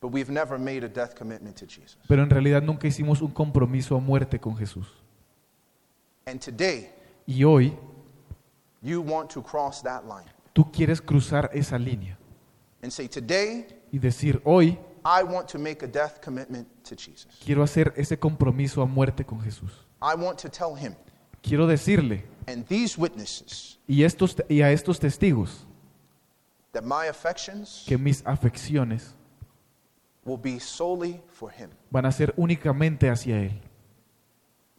Speaker 1: but we've never made a death commitment to Jesus.
Speaker 2: pero en realidad nunca hicimos un compromiso a muerte con Jesús.
Speaker 1: And today,
Speaker 2: Y hoy
Speaker 1: you want to cross that line
Speaker 2: tú quieres cruzar esa línea
Speaker 1: and say, Today,
Speaker 2: y decir, hoy
Speaker 1: I want to make a death commitment to Jesus.
Speaker 2: quiero hacer ese compromiso a muerte con Jesús.
Speaker 1: I want to tell him
Speaker 2: Quiero decirle
Speaker 1: and these witnesses
Speaker 2: y, estos, y a estos testigos
Speaker 1: that my affections
Speaker 2: que mis afecciones
Speaker 1: will be solely for him.
Speaker 2: van a ser únicamente hacia Él,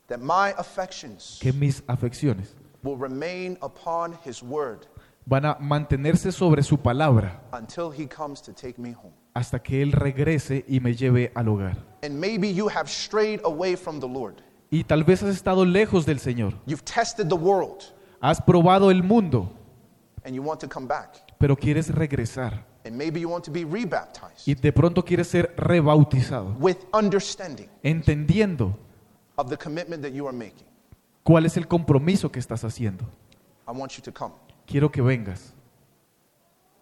Speaker 1: That my affections
Speaker 2: que mis afecciones
Speaker 1: will remain upon his word
Speaker 2: van a mantenerse sobre su palabra
Speaker 1: until he comes to take me home.
Speaker 2: hasta que Él regrese y me lleve al hogar.
Speaker 1: And maybe you have strayed away from the Lord.
Speaker 2: Y tal vez has estado lejos del Señor,
Speaker 1: You've tested the world
Speaker 2: has probado el mundo,
Speaker 1: and you want to come back.
Speaker 2: pero quieres regresar
Speaker 1: And maybe you want to be rebaptized
Speaker 2: y de pronto quieres ser rebautizado,
Speaker 1: with understanding
Speaker 2: entendiendo
Speaker 1: of the commitment that you are making.
Speaker 2: Cuál es el compromiso que estás haciendo.
Speaker 1: I want you to come.
Speaker 2: Quiero que vengas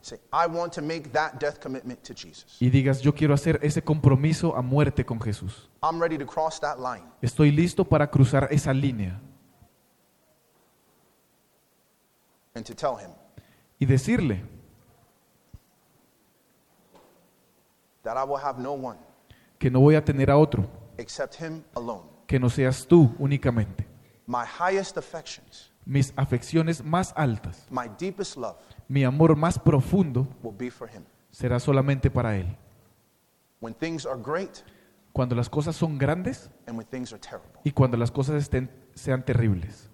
Speaker 1: Say, I want to make that death commitment to Jesus.
Speaker 2: y digas, yo quiero hacer ese compromiso a muerte con Jesús.
Speaker 1: I'm ready to cross that line.
Speaker 2: Estoy listo para cruzar esa línea
Speaker 1: and to tell him
Speaker 2: y decirle
Speaker 1: that I will have no one
Speaker 2: que no voy a tener a otro,
Speaker 1: except him alone.
Speaker 2: que no seas tú únicamente.
Speaker 1: My highest affections,
Speaker 2: Mis afecciones más altas,
Speaker 1: my deepest love
Speaker 2: mi amor más profundo
Speaker 1: will be for him.
Speaker 2: será solamente para Él.
Speaker 1: When things are great
Speaker 2: Cuando las cosas son grandes
Speaker 1: and when things are terrible.
Speaker 2: y cuando las cosas estén, sean terribles.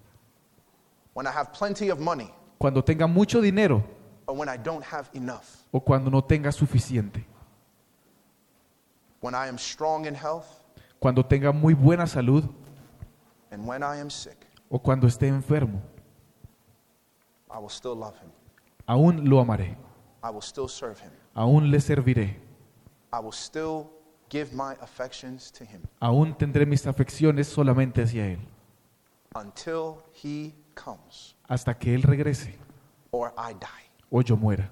Speaker 1: When I have plenty of money
Speaker 2: Cuando tenga mucho dinero
Speaker 1: or when I don't have enough.
Speaker 2: o cuando no tenga suficiente.
Speaker 1: When I am strong in health
Speaker 2: Cuando tenga muy buena salud
Speaker 1: and when I am sick.
Speaker 2: o cuando esté enfermo.
Speaker 1: I will still love him.
Speaker 2: Aún lo amaré.
Speaker 1: I will still serve him.
Speaker 2: Aún le serviré.
Speaker 1: I will still give my affections to him
Speaker 2: Aún tendré mis afecciones solamente hacia Él.
Speaker 1: until he comes
Speaker 2: Hasta que Él regrese
Speaker 1: or I die.
Speaker 2: o yo muera.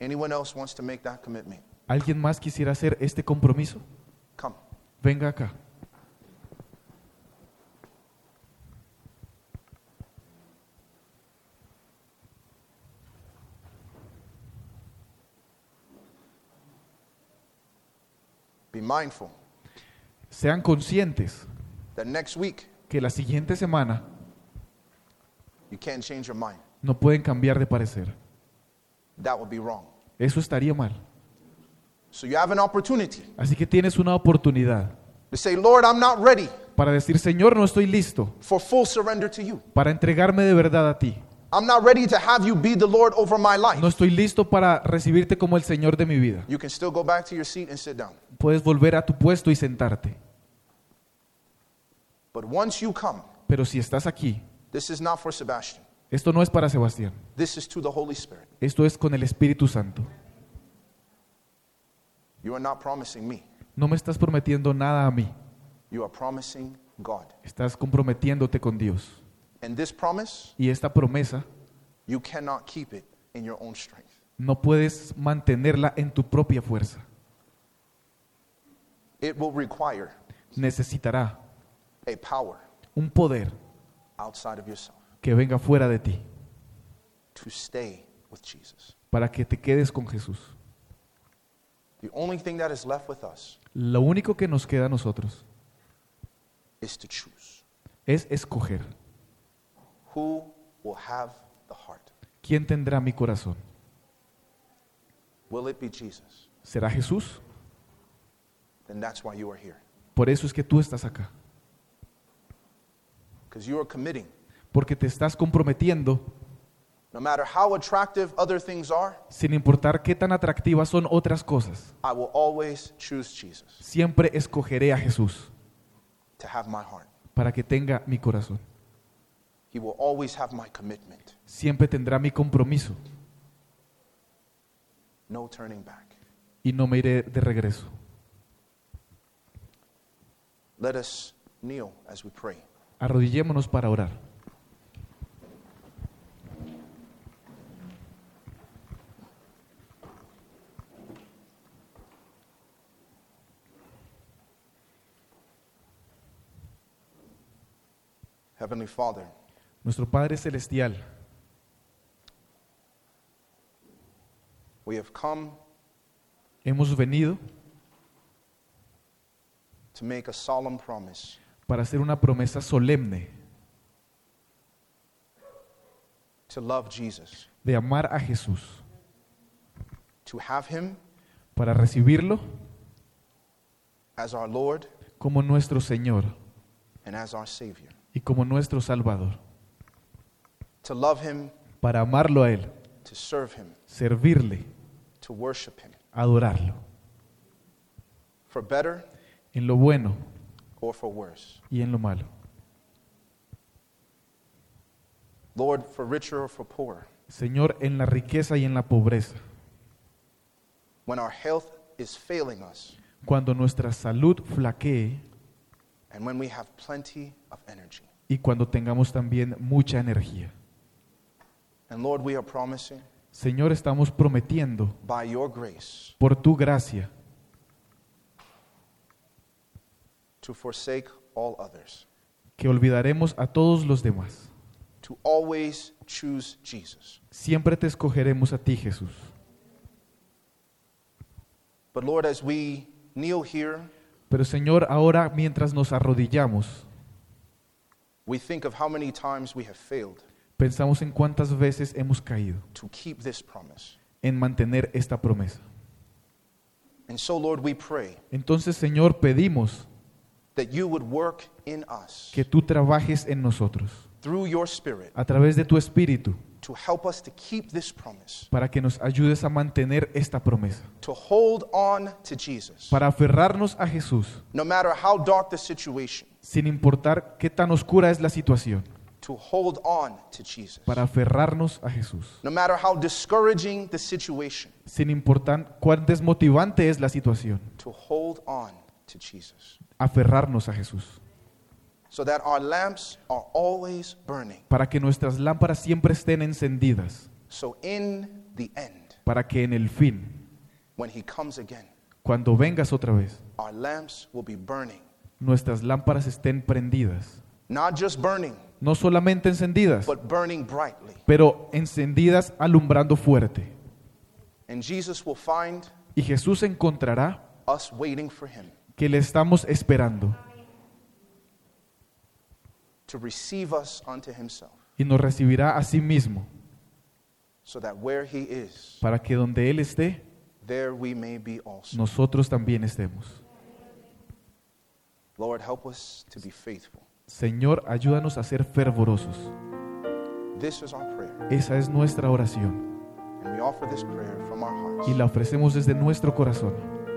Speaker 1: Anyone else wants to make that commitment?
Speaker 2: ¿Alguien más quisiera hacer este compromiso?
Speaker 1: Come.
Speaker 2: Venga acá.
Speaker 1: Be mindful
Speaker 2: Sean conscientes
Speaker 1: that next week
Speaker 2: que la siguiente semana
Speaker 1: you can't change your mind.
Speaker 2: no pueden cambiar de parecer.
Speaker 1: That would be wrong.
Speaker 2: Eso estaría mal.
Speaker 1: So you have an opportunity
Speaker 2: Así que tienes una oportunidad
Speaker 1: to say, Lord, I'm not ready
Speaker 2: para decir, Señor, no estoy listo
Speaker 1: for full surrender to you.
Speaker 2: para entregarme de verdad a ti.
Speaker 1: I'm not ready to have you be the Lord over my life.
Speaker 2: No estoy listo para recibirte como el Señor de mi vida.
Speaker 1: You can still go back to your seat and sit down.
Speaker 2: Puedes volver a tu puesto y sentarte.
Speaker 1: But once you come,
Speaker 2: Pero si estás aquí,
Speaker 1: this is not for Sebastian.
Speaker 2: esto no es para Sebastián.
Speaker 1: This is to the Holy Spirit.
Speaker 2: Esto es con el Espíritu Santo.
Speaker 1: You are not promising me.
Speaker 2: No me estás prometiendo nada a mí.
Speaker 1: You are promising God.
Speaker 2: Estás comprometiéndote con Dios.
Speaker 1: And this promise,
Speaker 2: Y esta promesa
Speaker 1: you cannot keep it in your own strength.
Speaker 2: no puedes mantenerla en tu propia fuerza.
Speaker 1: It will require
Speaker 2: Necesitará
Speaker 1: a power
Speaker 2: un poder
Speaker 1: outside of yourself
Speaker 2: que venga fuera de ti
Speaker 1: to stay with Jesus.
Speaker 2: para que te quedes con Jesús.
Speaker 1: The only thing that is left with us
Speaker 2: Lo único que nos queda a nosotros
Speaker 1: is to choose
Speaker 2: es escoger
Speaker 1: who will have the heart.
Speaker 2: quién tendrá mi corazón.
Speaker 1: Will it be Jesus?
Speaker 2: ¿Será Jesús?
Speaker 1: Then that's why you are here.
Speaker 2: Por eso es que tú estás acá.
Speaker 1: Because you are committing.
Speaker 2: Porque te estás comprometiendo
Speaker 1: No matter how attractive other things are,
Speaker 2: sin importar qué tan atractivas son otras cosas.
Speaker 1: I will always choose Jesus
Speaker 2: Siempre escogeré a Jesús
Speaker 1: to have my heart.
Speaker 2: para que tenga mi corazón.
Speaker 1: He will always have my commitment.
Speaker 2: Siempre tendrá mi compromiso
Speaker 1: No turning back.
Speaker 2: y no me iré de regreso.
Speaker 1: Let us kneel as we pray.
Speaker 2: Arrodillémonos para orar.
Speaker 1: Heavenly Father,
Speaker 2: Nuestro Padre Celestial,
Speaker 1: we have come
Speaker 2: hemos venido
Speaker 1: to make a solemn promise.
Speaker 2: para hacer una promesa solemne
Speaker 1: to love Jesus,
Speaker 2: de amar a Jesús,
Speaker 1: to have him
Speaker 2: para recibirlo
Speaker 1: as our Lord
Speaker 2: como nuestro Señor
Speaker 1: and as our Savior,
Speaker 2: y como nuestro Salvador,
Speaker 1: to love him,
Speaker 2: para amarlo a Él,
Speaker 1: to serve him,
Speaker 2: servirle,
Speaker 1: to worship him,
Speaker 2: adorarlo,
Speaker 1: for better
Speaker 2: en lo bueno
Speaker 1: or for worse.
Speaker 2: y en lo malo.
Speaker 1: Lord, for richer or for poorer,
Speaker 2: Señor, en la riqueza y en la pobreza,
Speaker 1: when our health is failing us,
Speaker 2: cuando nuestra salud flaquee
Speaker 1: and when we have plenty of energy.
Speaker 2: y cuando tengamos también mucha energía.
Speaker 1: And Lord, we are promising
Speaker 2: Señor, estamos prometiendo
Speaker 1: by your grace
Speaker 2: por tu gracia
Speaker 1: to forsake all others,
Speaker 2: que olvidaremos a todos los demás.
Speaker 1: to always choose Jesus.
Speaker 2: Siempre te escogeremos a ti, Jesús.
Speaker 1: But Lord, as we kneel here,
Speaker 2: Pero Señor, ahora mientras nos arrodillamos,
Speaker 1: we think of how many times we have failed
Speaker 2: pensamos en cuántas veces hemos caído
Speaker 1: to keep this promise.
Speaker 2: en mantener esta promesa.
Speaker 1: And so, Lord, we pray
Speaker 2: Entonces, Señor, pedimos
Speaker 1: that you would work in us
Speaker 2: que tú trabajes en nosotros
Speaker 1: through your Spirit
Speaker 2: a través de tu Espíritu
Speaker 1: to help us to keep this promise,
Speaker 2: para que nos ayudes a mantener esta promesa,
Speaker 1: to hold on to Jesus,
Speaker 2: para aferrarnos a Jesús
Speaker 1: no matter how dark the situation,
Speaker 2: sin importar qué tan oscura es la situación,
Speaker 1: to hold on to Jesus,
Speaker 2: para aferrarnos a Jesús,
Speaker 1: no matter how discouraging the situation,
Speaker 2: sin importar cuán desmotivante es la situación,
Speaker 1: to hold on to Jesus,
Speaker 2: aferrarnos a Jesús,
Speaker 1: so that our lamps are always burning.
Speaker 2: para que nuestras lámparas siempre estén encendidas,
Speaker 1: So, in the end,
Speaker 2: para que en el fin,
Speaker 1: when He comes again,
Speaker 2: cuando vengas otra vez,
Speaker 1: our lamps will be burning.
Speaker 2: nuestras lámparas estén prendidas.
Speaker 1: Not just burning,
Speaker 2: No solamente encendidas,
Speaker 1: but burning brightly.
Speaker 2: pero encendidas alumbrando fuerte.
Speaker 1: And Jesus will find
Speaker 2: Y Jesús encontrará
Speaker 1: us waiting for him
Speaker 2: que le estamos esperando
Speaker 1: to receive us unto himself,
Speaker 2: y nos recibirá a sí mismo
Speaker 1: so that where he is,
Speaker 2: para que donde Él esté,
Speaker 1: there we may be also.
Speaker 2: nosotros también estemos.
Speaker 1: Lord, help us to be faithful.
Speaker 2: Señor, ayúdanos a ser fervorosos.
Speaker 1: This is our prayer,
Speaker 2: Esa es nuestra oración
Speaker 1: and we offer this prayer from our hearts.
Speaker 2: y la ofrecemos desde nuestro corazón.